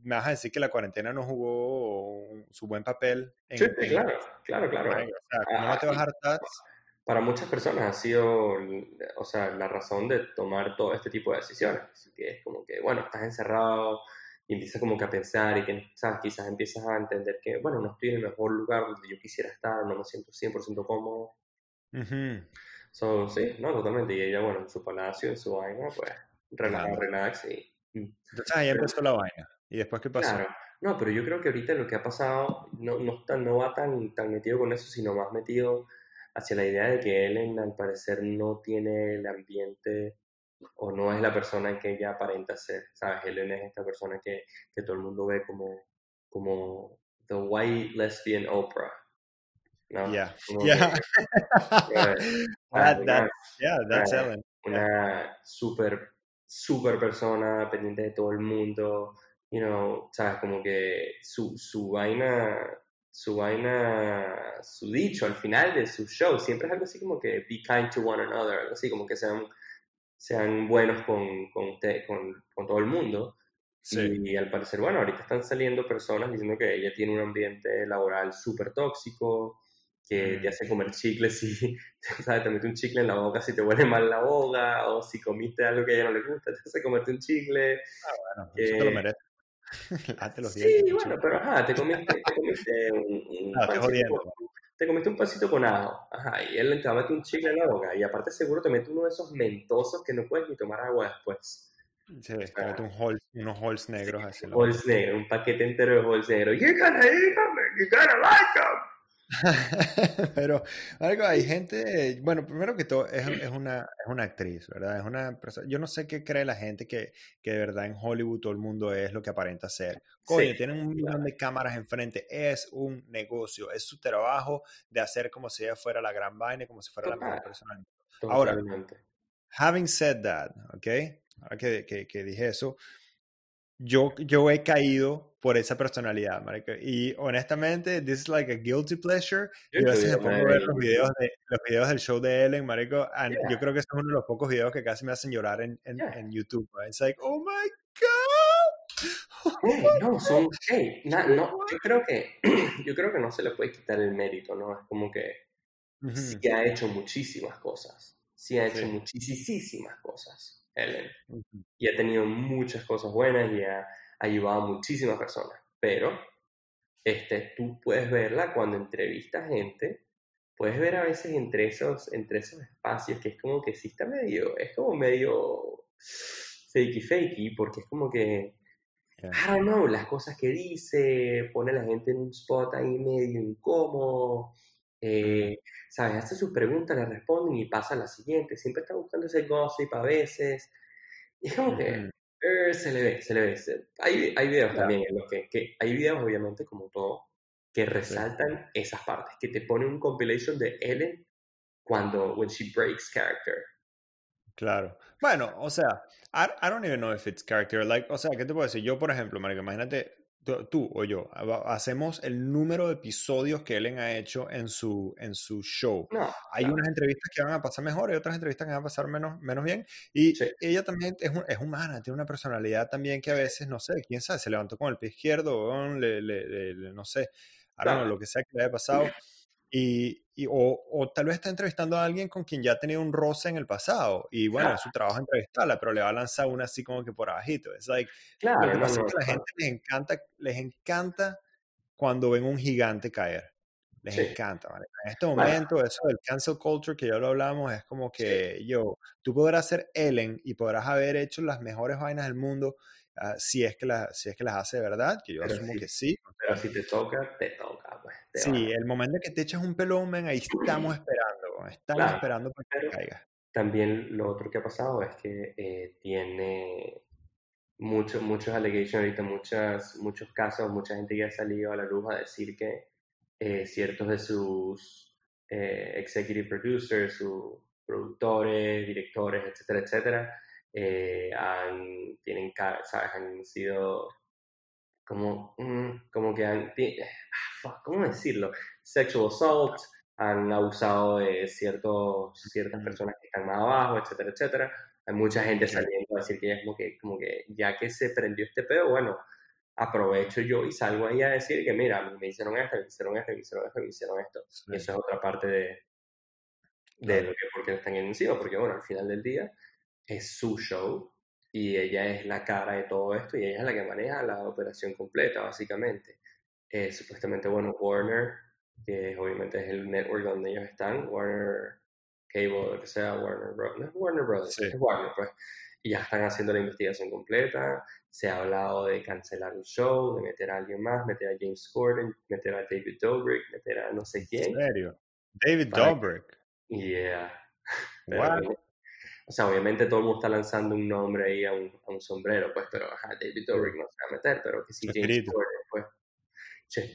me vas a decir que la cuarentena no jugó su buen papel. En, sí, claro, claro, claro. no te vas a hartar? Para muchas personas ha sido, o sea, la razón de tomar todo este tipo de decisiones. Que es como que, bueno, estás encerrado y empiezas como que a pensar y que, ¿sabes? Quizás empiezas a entender que, bueno, no estoy en el mejor lugar donde yo quisiera estar, no me siento 100% cómodo. sí, no, totalmente. Y ella, bueno, en su palacio, en su vaina, pues, relax, relax y... Mm. Entonces ahí empezó la vaina. ¿Y después qué pasó? Claro. No, pero yo creo que ahorita lo que ha pasado no, no, va tan, tan metido con eso, sino más metido hacia la idea de que Ellen al parecer no tiene el ambiente o no es la persona que ella aparenta ser. ¿Sabes? Ellen es esta persona que, que todo el mundo ve como, como the white lesbian Oprah. ¿no? Yeah. yeah. that, yeah, that's Ellen. Una súper, súper persona pendiente de todo el mundo you know, sabes, como que su, su vaina, su vaina, su dicho al final de su show siempre es algo así como que be kind to one another, algo así como que sean, sean buenos con, con, usted, con, con todo el mundo. Y, al parecer, bueno, ahorita están saliendo personas diciendo que ella tiene un ambiente laboral súper tóxico, que te mm. hace comer chicles si ¿sabes? te mete un chicle en la boca si te huele mal la boca, o si comiste algo que a ella no le gusta, te hace comerte un chicle. Ah, bueno, eso te lo merece. sí, bueno, pero ajá, te comiste, te comiste un, ah, pancito con, te comiste un pancito con ajo, ajá, y él te mete un chicle en la boca, y aparte seguro te mete uno de esos mentosos que no puedes ni tomar agua después. Sí, un unos holes negros así. Holes negros, un paquete entero de holes negros. You're gonna eat them you're gonna like them. Pero algo hay gente, bueno, primero que todo es, es, una, es una actriz, ¿verdad? Es una yo no sé qué cree la gente que, que, de verdad en Hollywood todo el mundo es lo que aparenta ser. Coño, tienen un millón de cámaras enfrente, es un negocio, es su trabajo de hacer como si ella fuera la gran vaina, como si fuera la mejor persona. Ahora, having said that, ¿ok? Ahora que, que, que dije eso, yo, yo he caído por esa personalidad, marico. Y honestamente, this is like a guilty pleasure. Yo a veces me pongo a ver los videos, de, los videos del show de Ellen, marico. And Yo creo que es uno de los pocos videos que casi me hacen llorar en, en, en YouTube. Right? It's like, oh my God. Hey, no, son, hey, no, yo creo que, yo creo que no se le puede quitar el mérito, ¿no? Es como que sí ha hecho muchísimas cosas. Sí ha hecho muchísimas cosas. Ellen. Y ha tenido muchas cosas buenas y ha, ayudado a muchísimas personas. Pero este, tú puedes verla cuando entrevistas gente, puedes ver a veces entre esos, entre esos espacios que es como que sí está medio, es como medio fakey fakey, porque es como que, I don't know, las cosas que dice, pone a la gente en un spot ahí medio incómodo. Eh, ¿sabes? Hace sus preguntas, le responden y pasa a la siguiente. Siempre está buscando ese gossip a veces. Y es como que eh, se le ve, se le ve. hay, hay videos también en los que, que, hay videos, obviamente, como todo, que resaltan esas partes, que te ponen un compilation de Ellen cuando, when she breaks character. Claro. Bueno, o sea, I, I don't even know if it's character. Like, o sea, ¿qué te puedo decir? Yo, por ejemplo, Marico, imagínate, tú o yo, hacemos el número de episodios que Ellen ha hecho en su, en su show. hay unas entrevistas que van a pasar mejor y otras entrevistas que van a pasar menos, menos bien. Y ella también es, es, humana, tiene una personalidad también que a veces, no sé, quién sabe, se levantó con el pie izquierdo, le, le, no sé, ahora lo que sea que le haya pasado. Y, y o, o, tal vez está entrevistando a alguien con quien ya ha tenido un roce en el pasado. Y bueno, es su trabajo entrevistarla, pero le va a lanzar una así como que por abajito. Es like, claro, lo que pasa es que a la gente les encanta, les encanta cuando ven un gigante caer. Les encanta, ¿vale? En este momento, eso del cancel culture que ya lo hablamos, es como que yo, tú podrás ser Ellen y podrás haber hecho las mejores vainas del mundo, Ah, si, es que la, si es que las hace de verdad, que yo asumo que sí. Pero si te toca, te toca. Pues, sí, el momento en que te echas un pelón, ahí estamos esperando, estamos esperando para que caiga. También lo otro que ha pasado es que eh, tiene muchos muchos allegations ahorita, muchas, muchos casos, mucha gente que ha salido a la luz a decir que eh, ciertos de sus eh, executive producers, sus productores, directores, etcétera, etcétera, eh, han, tienen, ¿sabes? han sido como, mm, como que han, ah, ¿cómo decirlo? Sexual assault, han abusado de ciertos, ciertas personas que están más abajo, etcétera, etcétera. Hay mucha gente saliendo a decir que es como que, como que ya que se prendió este pedo, bueno, aprovecho yo y salgo ahí a decir que mira, me hicieron esto, me hicieron esto, me hicieron esto, me hicieron esto. Y eso es otra parte de, de lo que porque están encima, porque bueno, al final del día es su show y ella es la cara de todo esto y ella es la que maneja la operación completa, básicamente. Eh, supuestamente, bueno, Warner, que obviamente es el network donde ellos están, Warner Cable, lo que sea, Warner Bros. No es Warner Bros., es Warner, pues. Y ya están haciendo la investigación completa. Se ha hablado de cancelar el show, de meter a alguien más, meter a James Corden, meter a David Dobrik, meter a no sé quién. ¿En serio? David Dobrik. Yeah. O sea, obviamente todo el mundo está lanzando un nombre ahí a un, a un sombrero, pues, pero ajá, David Dobrik no se va a meter, pero que sí James Corden, pues.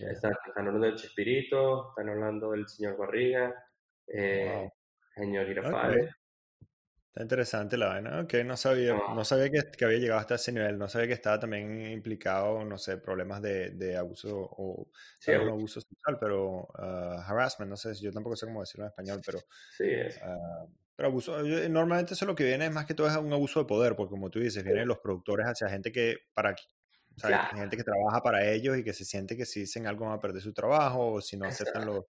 están, hablando del Chespirito, están hablando del señor Barriga, eh, señor Girafales. Está interesante la vaina. Ok, no sabía, no, sabía que, que, había llegado hasta ese nivel. No sabía que estaba también implicado, no sé, problemas de, de abuso o sí, abuso sexual, pero uh, harassment, no sé, yo tampoco sé cómo decirlo en español, pero sí, es. Uh, pero abuso, eh, normalmente eso lo que viene es más que todo es un abuso de poder, porque como tú dices, vienen los productores hacia gente que, para, gente que trabaja para ellos y que se siente que si dicen algo van a perder su trabajo o si no aceptan los,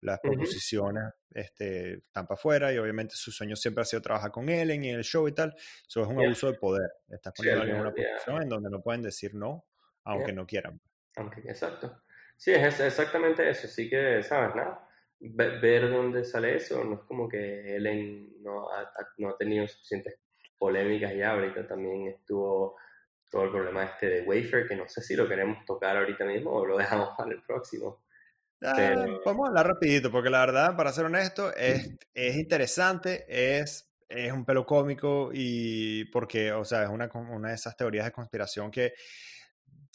las proposiciones, este, están para afuera y obviamente su sueño siempre ha sido trabajar con él en el show y tal. Eso es un abuso de poder. Estás poniendo en una posición en donde no pueden decir no, aunque no quieran. Aunque, exacto. Sí, es exactamente eso. Así que, ¿sabes? Nada ver dónde sale eso, no es como que Ellen no ha, no ha tenido suficientes polémicas ya. Ahorita también estuvo todo el problema este de Wafer, que no sé si lo queremos tocar ahorita mismo o lo dejamos para el próximo. Ah, vamos a hablar rapidito, porque la verdad, para ser honesto, es, es interesante, es, es un pelo cómico y porque, o sea, es una, una de esas teorías de conspiración que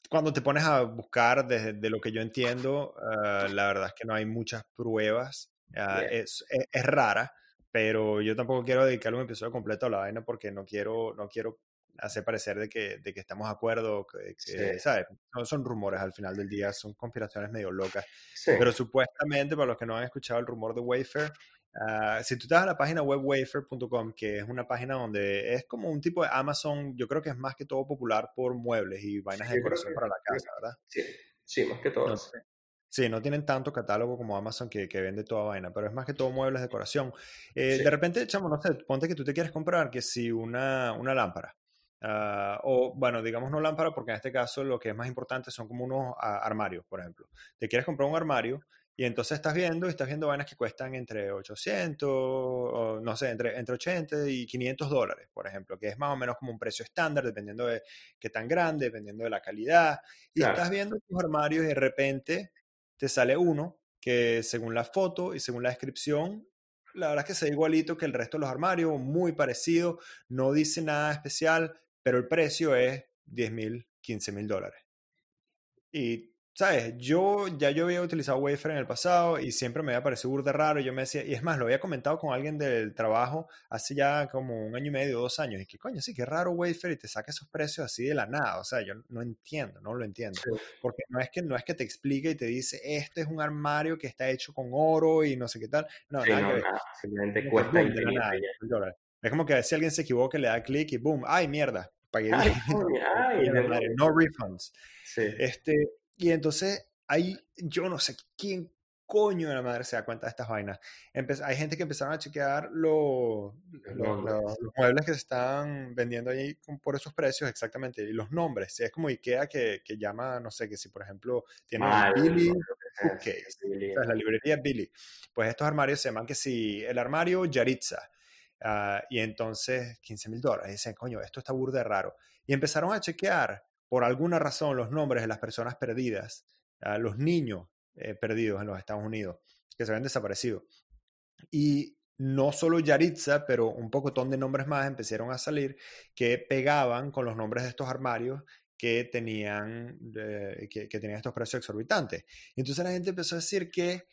cuando te pones a buscar desde de lo que yo entiendo, ah, la verdad es que no hay muchas pruebas, ah, es, es, es, rara, pero yo tampoco quiero dedicarle un episodio completo a la vaina porque no quiero, no quiero hace parecer de que, de que estamos de acuerdo, que, ¿sabes? No son rumores al final del día, son conspiraciones medio locas. Pero supuestamente, para los que no han escuchado el rumor de Wayfair, uh, si tú estás a la página web wayfair.com, que es una página donde es como un tipo de Amazon, yo creo que es más que todo popular por muebles y vainas de decoración para la casa, ¿verdad? Sí, sí más que todo. No, Sí, no tienen tanto catálogo como Amazon que, que, vende toda vaina, pero es más que todo muebles de decoración. Eh, De repente, chamo, no sé, ponte que tú te quieres comprar que si una, una lámpara. Uh, o bueno, digamos no lámpara porque en este caso lo que es más importante son como unos uh, armarios, por ejemplo. Te quieres comprar un armario y entonces estás viendo estás viendo vainas que cuestan entre 800, o, no sé, entre, entre 80 y 500 dólares, por ejemplo, que es más o menos como un precio estándar dependiendo de qué tan grande, dependiendo de la calidad. Y estás viendo tus armarios y de repente te sale uno que según la foto y según la descripción la verdad es que se ve igualito que el resto de los armarios, muy parecido, no dice nada especial, pero el precio es 10 mil, 15 mil dólares. Y, ¿sabes? Yo ya yo había utilizado Wayfair en el pasado y siempre me había parecido burda raro. Yo me decía, y es más, lo había comentado con alguien del trabajo hace ya como un año y medio, dos años. Y que coño, sí, qué raro Wayfair y te saca esos precios así de la nada. O sea, yo no entiendo, no lo entiendo. Porque no es, que, no es que te explique y te dice, este es un armario que está hecho con oro y no sé qué tal. No, sí, nada, no, simplemente cuesta Es como que si alguien se equivoca, le da clic y boom, ¡ay, mierda! no refunds. Este, y entonces hay, yo no sé quién coño de la madre se da cuenta de estas vainas. hay gente que empezaron a chequear los muebles que se están vendiendo ahí por esos precios exactamente y los nombres. Es como Ikea que, que llama, no sé, que si por ejemplo tiene Billy, la librería Billy. Pues estos armarios se llaman que si el armario Yaritza Ah, y entonces 15 mil dólares. Dicen, coño, esto está burde raro. Y empezaron a chequear por alguna razón los nombres de las personas perdidas, uh, los niños eh, perdidos en los Estados Unidos, que se habían desaparecido. Y no solo Yaritza, pero un pocotón de nombres más empezaron a salir que pegaban con los nombres de estos armarios que tenían, que, que, tenían estos precios exorbitantes. Entonces la gente empezó a decir que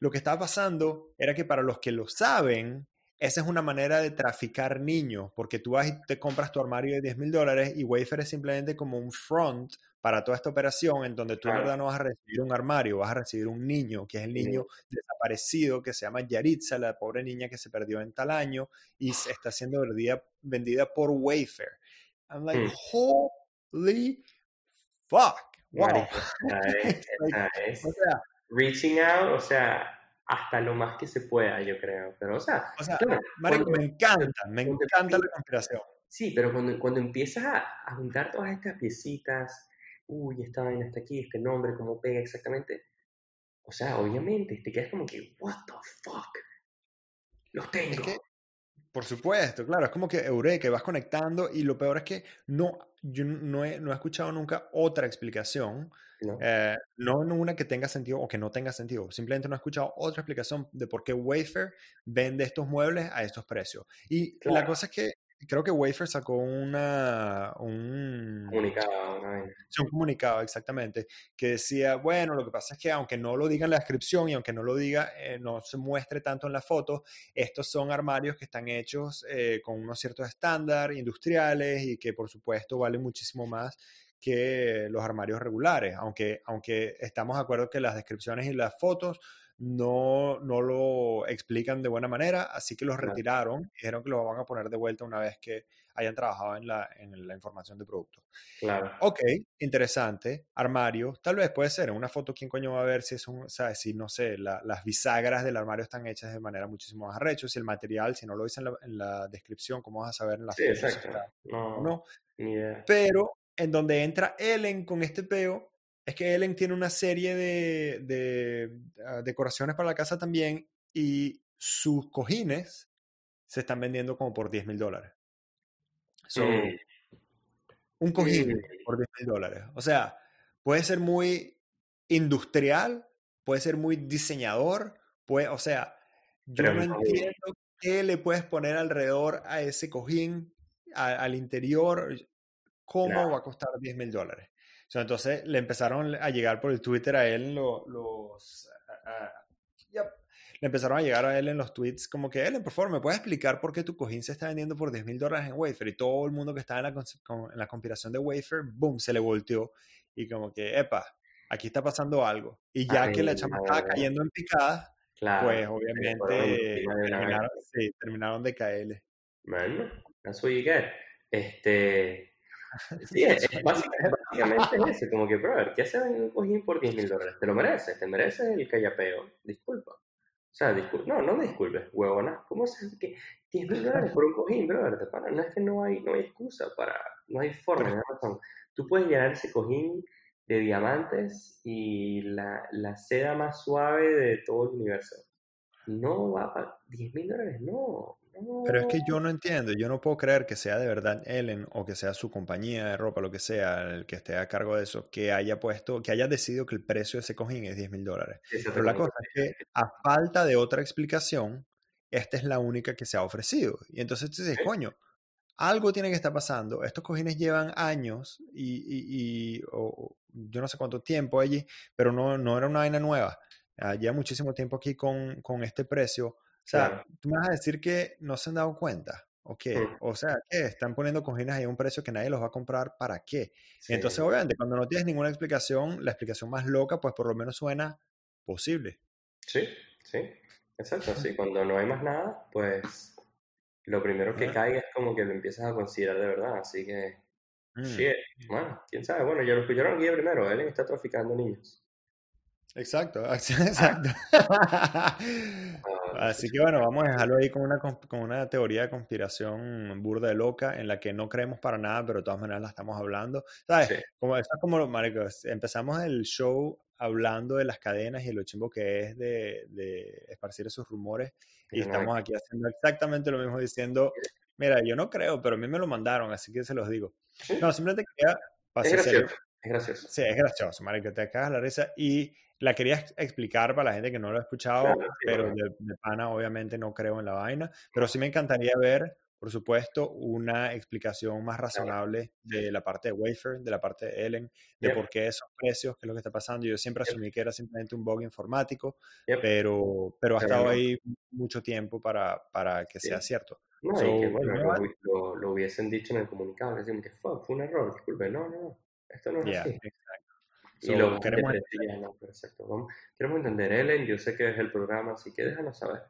lo que estaba pasando era que para los que lo saben, esa es una manera de traficar niños, porque tú vas y te compras tu armario de 10 mil dólares y Wayfair es simplemente como un front para toda esta operación en donde tú en verdad no vas a recibir un armario, vas a recibir un niño, que es el niño desaparecido, que se llama Yaritza, la pobre niña que se perdió en tal año y está siendo vendida, vendida por Wayfair. I'm like, mm. holy fuck. Wow. reaching out, o sea, hasta lo más que se pueda, yo creo. Pero, o sea, o sea me encanta, me encanta la conspiración. Sí, pero cuando, cuando empiezas a, juntar todas estas piecitas, uy, esta vaina está aquí, este nombre, cómo pega exactamente, o sea, obviamente, te quedas como que, what the fuck, los tengo. por supuesto, claro, es como que Eureka, vas conectando y lo peor es que no, yo no he, no he escuchado nunca otra explicación no. Eh, no una que tenga sentido o que no tenga sentido. Simplemente no he escuchado otra explicación de por qué Wayfair vende estos muebles a estos precios. Y la cosa es que creo que Wayfair sacó una, un comunicado, un comunicado exactamente, que decía, bueno, lo que pasa es que aunque no lo diga en la descripción y aunque no lo diga, eh, no se muestre tanto en la foto, estos son armarios que están hechos eh, con unos ciertos estándares industriales y que por supuesto valen muchísimo más que los armarios regulares, aunque, aunque estamos de acuerdo que las descripciones y las fotos no, no lo explican de buena manera, así que los retiraron dijeron que los van a poner de vuelta una vez que hayan trabajado en la, en la información de producto. Claro. Ok, interesante. Armario, tal vez puede ser. En una foto, ¿quién coño va a ver si es un, sea, Si no sé, las bisagras del armario están hechas de manera muchísimo más arrecho, si el material, si no lo dice en la, descripción, ¿cómo vas a saber en la sí, foto? Exacto. no, no. Pero en donde entra Ellen con este peo, es que Ellen tiene una serie de, ah, decoraciones para la casa también y sus cojines se están vendiendo como por 10 mil dólares. Un cojín por 10 mil dólares. O sea, puede ser muy industrial, puede ser muy diseñador, puede, o sea, yo no entiendo qué le puedes poner alrededor a ese cojín, al interior, cómo va a costar 10 mil dólares. entonces le empezaron a llegar por el Twitter a él los... Le empezaron a llegar a él en los tweets como que, Ellen, por favor, ¿me puedes explicar por qué tu cojín se está vendiendo por 10 mil dólares en Wafer? Y todo el mundo que estaba en la, en la conspiración de Wafer, boom, se le volteó. Y como que, epa, aquí está pasando algo. Y ya que la chama estaba cayendo en picada, pues obviamente terminaron, sí, terminaron de caerle. Bueno, that's what you get. Este, sí, es, básicamente, es eso, como que, brother, ¿qué haces en un cojín por 10 mil dólares? Te lo mereces, te mereces el callapeo, disculpa. O sea, no, no me disculpes, huevona. ¿Cómo es que 10 mil dólares por un cojín, brother? No es que no hay, no hay excusa para, no hay forma, no hay razón. Tú puedes llenar ese cojín de diamantes y la, la seda más suave de todo el universo. No va para 10 mil dólares, no, Pero es que yo no entiendo, yo no puedo creer que sea de verdad Ellen o que sea su compañía de ropa, lo que sea, el que esté a cargo de eso, que haya puesto, que haya decidido que el precio de ese cojín es 10 mil dólares. Pero la cosa es que a falta de otra explicación, esta es la única que se ha ofrecido. Y entonces tú dices, coño, algo tiene que estar pasando. Estos cojines llevan años y, y, yo no sé cuánto tiempo allí, pero no, no era una vaina nueva. Lleva muchísimo tiempo aquí con, con este precio. O sea, tú me vas a decir que no se han dado cuenta. ¿O qué? O sea, ¿qué? Están poniendo cojines ahí a un precio que nadie los va a comprar. ¿Para qué? Entonces, obviamente, cuando no tienes ninguna explicación, la explicación más loca, pues por lo menos suena posible. Sí, sí. Exacto. Sí, cuando no hay más nada, pues lo primero que caiga es como que lo empiezas a considerar de verdad. Así que Mm. Shit. Bueno, quién sabe. Bueno, ya lo escucharon aquí primero. Él está traficando niños. Exacto, exacto. Ah, Así que bueno, vamos a dejarlo ahí con una, con una teoría de conspiración burda de loca en la que no creemos para nada, pero de todas maneras la estamos hablando. ¿Sabes? Como, es como, maricos, empezamos el show hablando de las cadenas y lo chimbo que es de, de esparcir esos rumores y estamos aquí haciendo exactamente lo mismo diciendo, mira, yo no creo, pero a mí me lo mandaron, así que se los digo. No, simplemente quería pasar. Es gracioso. Es gracioso. Sí, es gracioso, que te cagas la risa. Y la quería explicar para la gente que no lo ha escuchado, pero de, pana obviamente no creo en la vaina. Pero sí me encantaría ver, por supuesto, una explicación más razonable de la parte de Wafer, de la parte de Ellen, de por qué esos precios, qué es lo que está pasando. Yo siempre asumí que era simplemente un bug informático, pero, pero ha estado ahí mucho tiempo para, para que sea cierto. No, y que bueno, lo, lo, hubiesen dicho en el comunicado, decimos que fue, fue un error, disculpe, no, no, esto no es así. Y lo queremos entender. No. Vamos, queremos entender, Ellen, yo sé que es el programa, así que déjanos saber.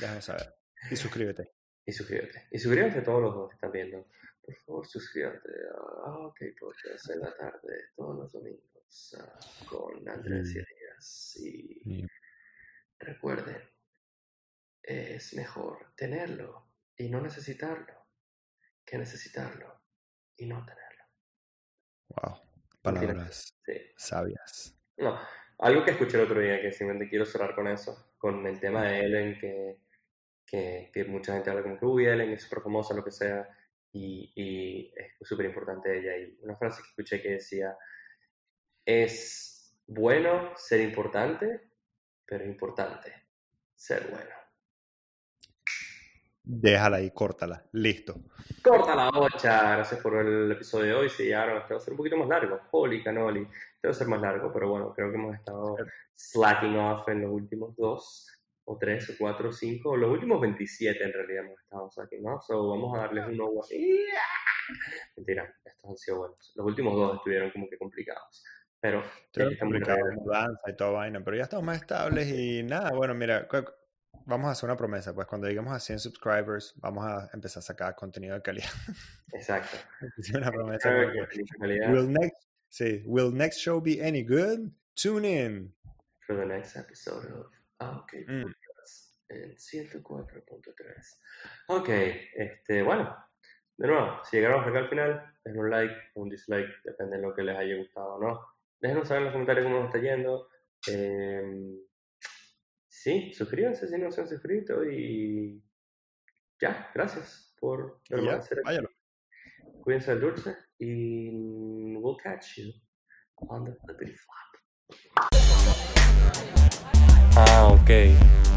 Déjanos saber. Y suscríbete. Y suscríbete. Y suscríbete a todos los que están viendo. Por favor, suscríbete a OK Podcast en la tarde, todos los domingos, uh, con Andrés y Elías. Y recuerden, es mejor tenerlo y no necesitarlo que necesitarlo y no tenerlo. Wow, palabras sabias. No, algo que escuché el otro día, que simplemente quiero cerrar con eso, con el tema de Ellen, que, que, que mucha gente habla como que, uy, Ellen es súper famosa, lo que sea, y, y es súper importante ella. Y una frase que escuché que decía, es bueno ser importante, pero es importante ser bueno. Déjala ahí, córtala. Listo. Córtala, ocha. Gracias por el episodio de hoy. Sí, ahora este va a ser un poquito más largo. Holy canoli. Este va a ser más largo, pero bueno, creo que hemos estado slacking off en los últimos dos, o tres, o cuatro, o cinco, los últimos 27 en realidad hemos estado slacking off. So vamos a darles un nuevo. Mentira, estos han sido buenos. Los últimos dos estuvieron como que complicados. Pero estamos complicado, mudanza y toda vaina, pero ya estamos más estables y nada, bueno, mira, vamos a hacer una promesa, pues cuando lleguemos a 100 subscribers, vamos a empezar a sacar contenido de calidad. Exacto. una promesa. Will next, sí, will next show be any good? Tune in. For the next episode of ah, OK mm. en 104.3. Ok, este, bueno, de nuevo, si llegamos acá al final, den un like o un dislike, depende de lo que les haya gustado o no. Déjenos saber en los comentarios cómo nos está yendo. Eh, Sí, suscríbanse si no se han suscrito y ya, gracias por permanecer Cuídense del dulce y we'll catch you on the ugly flop. Ah, ok.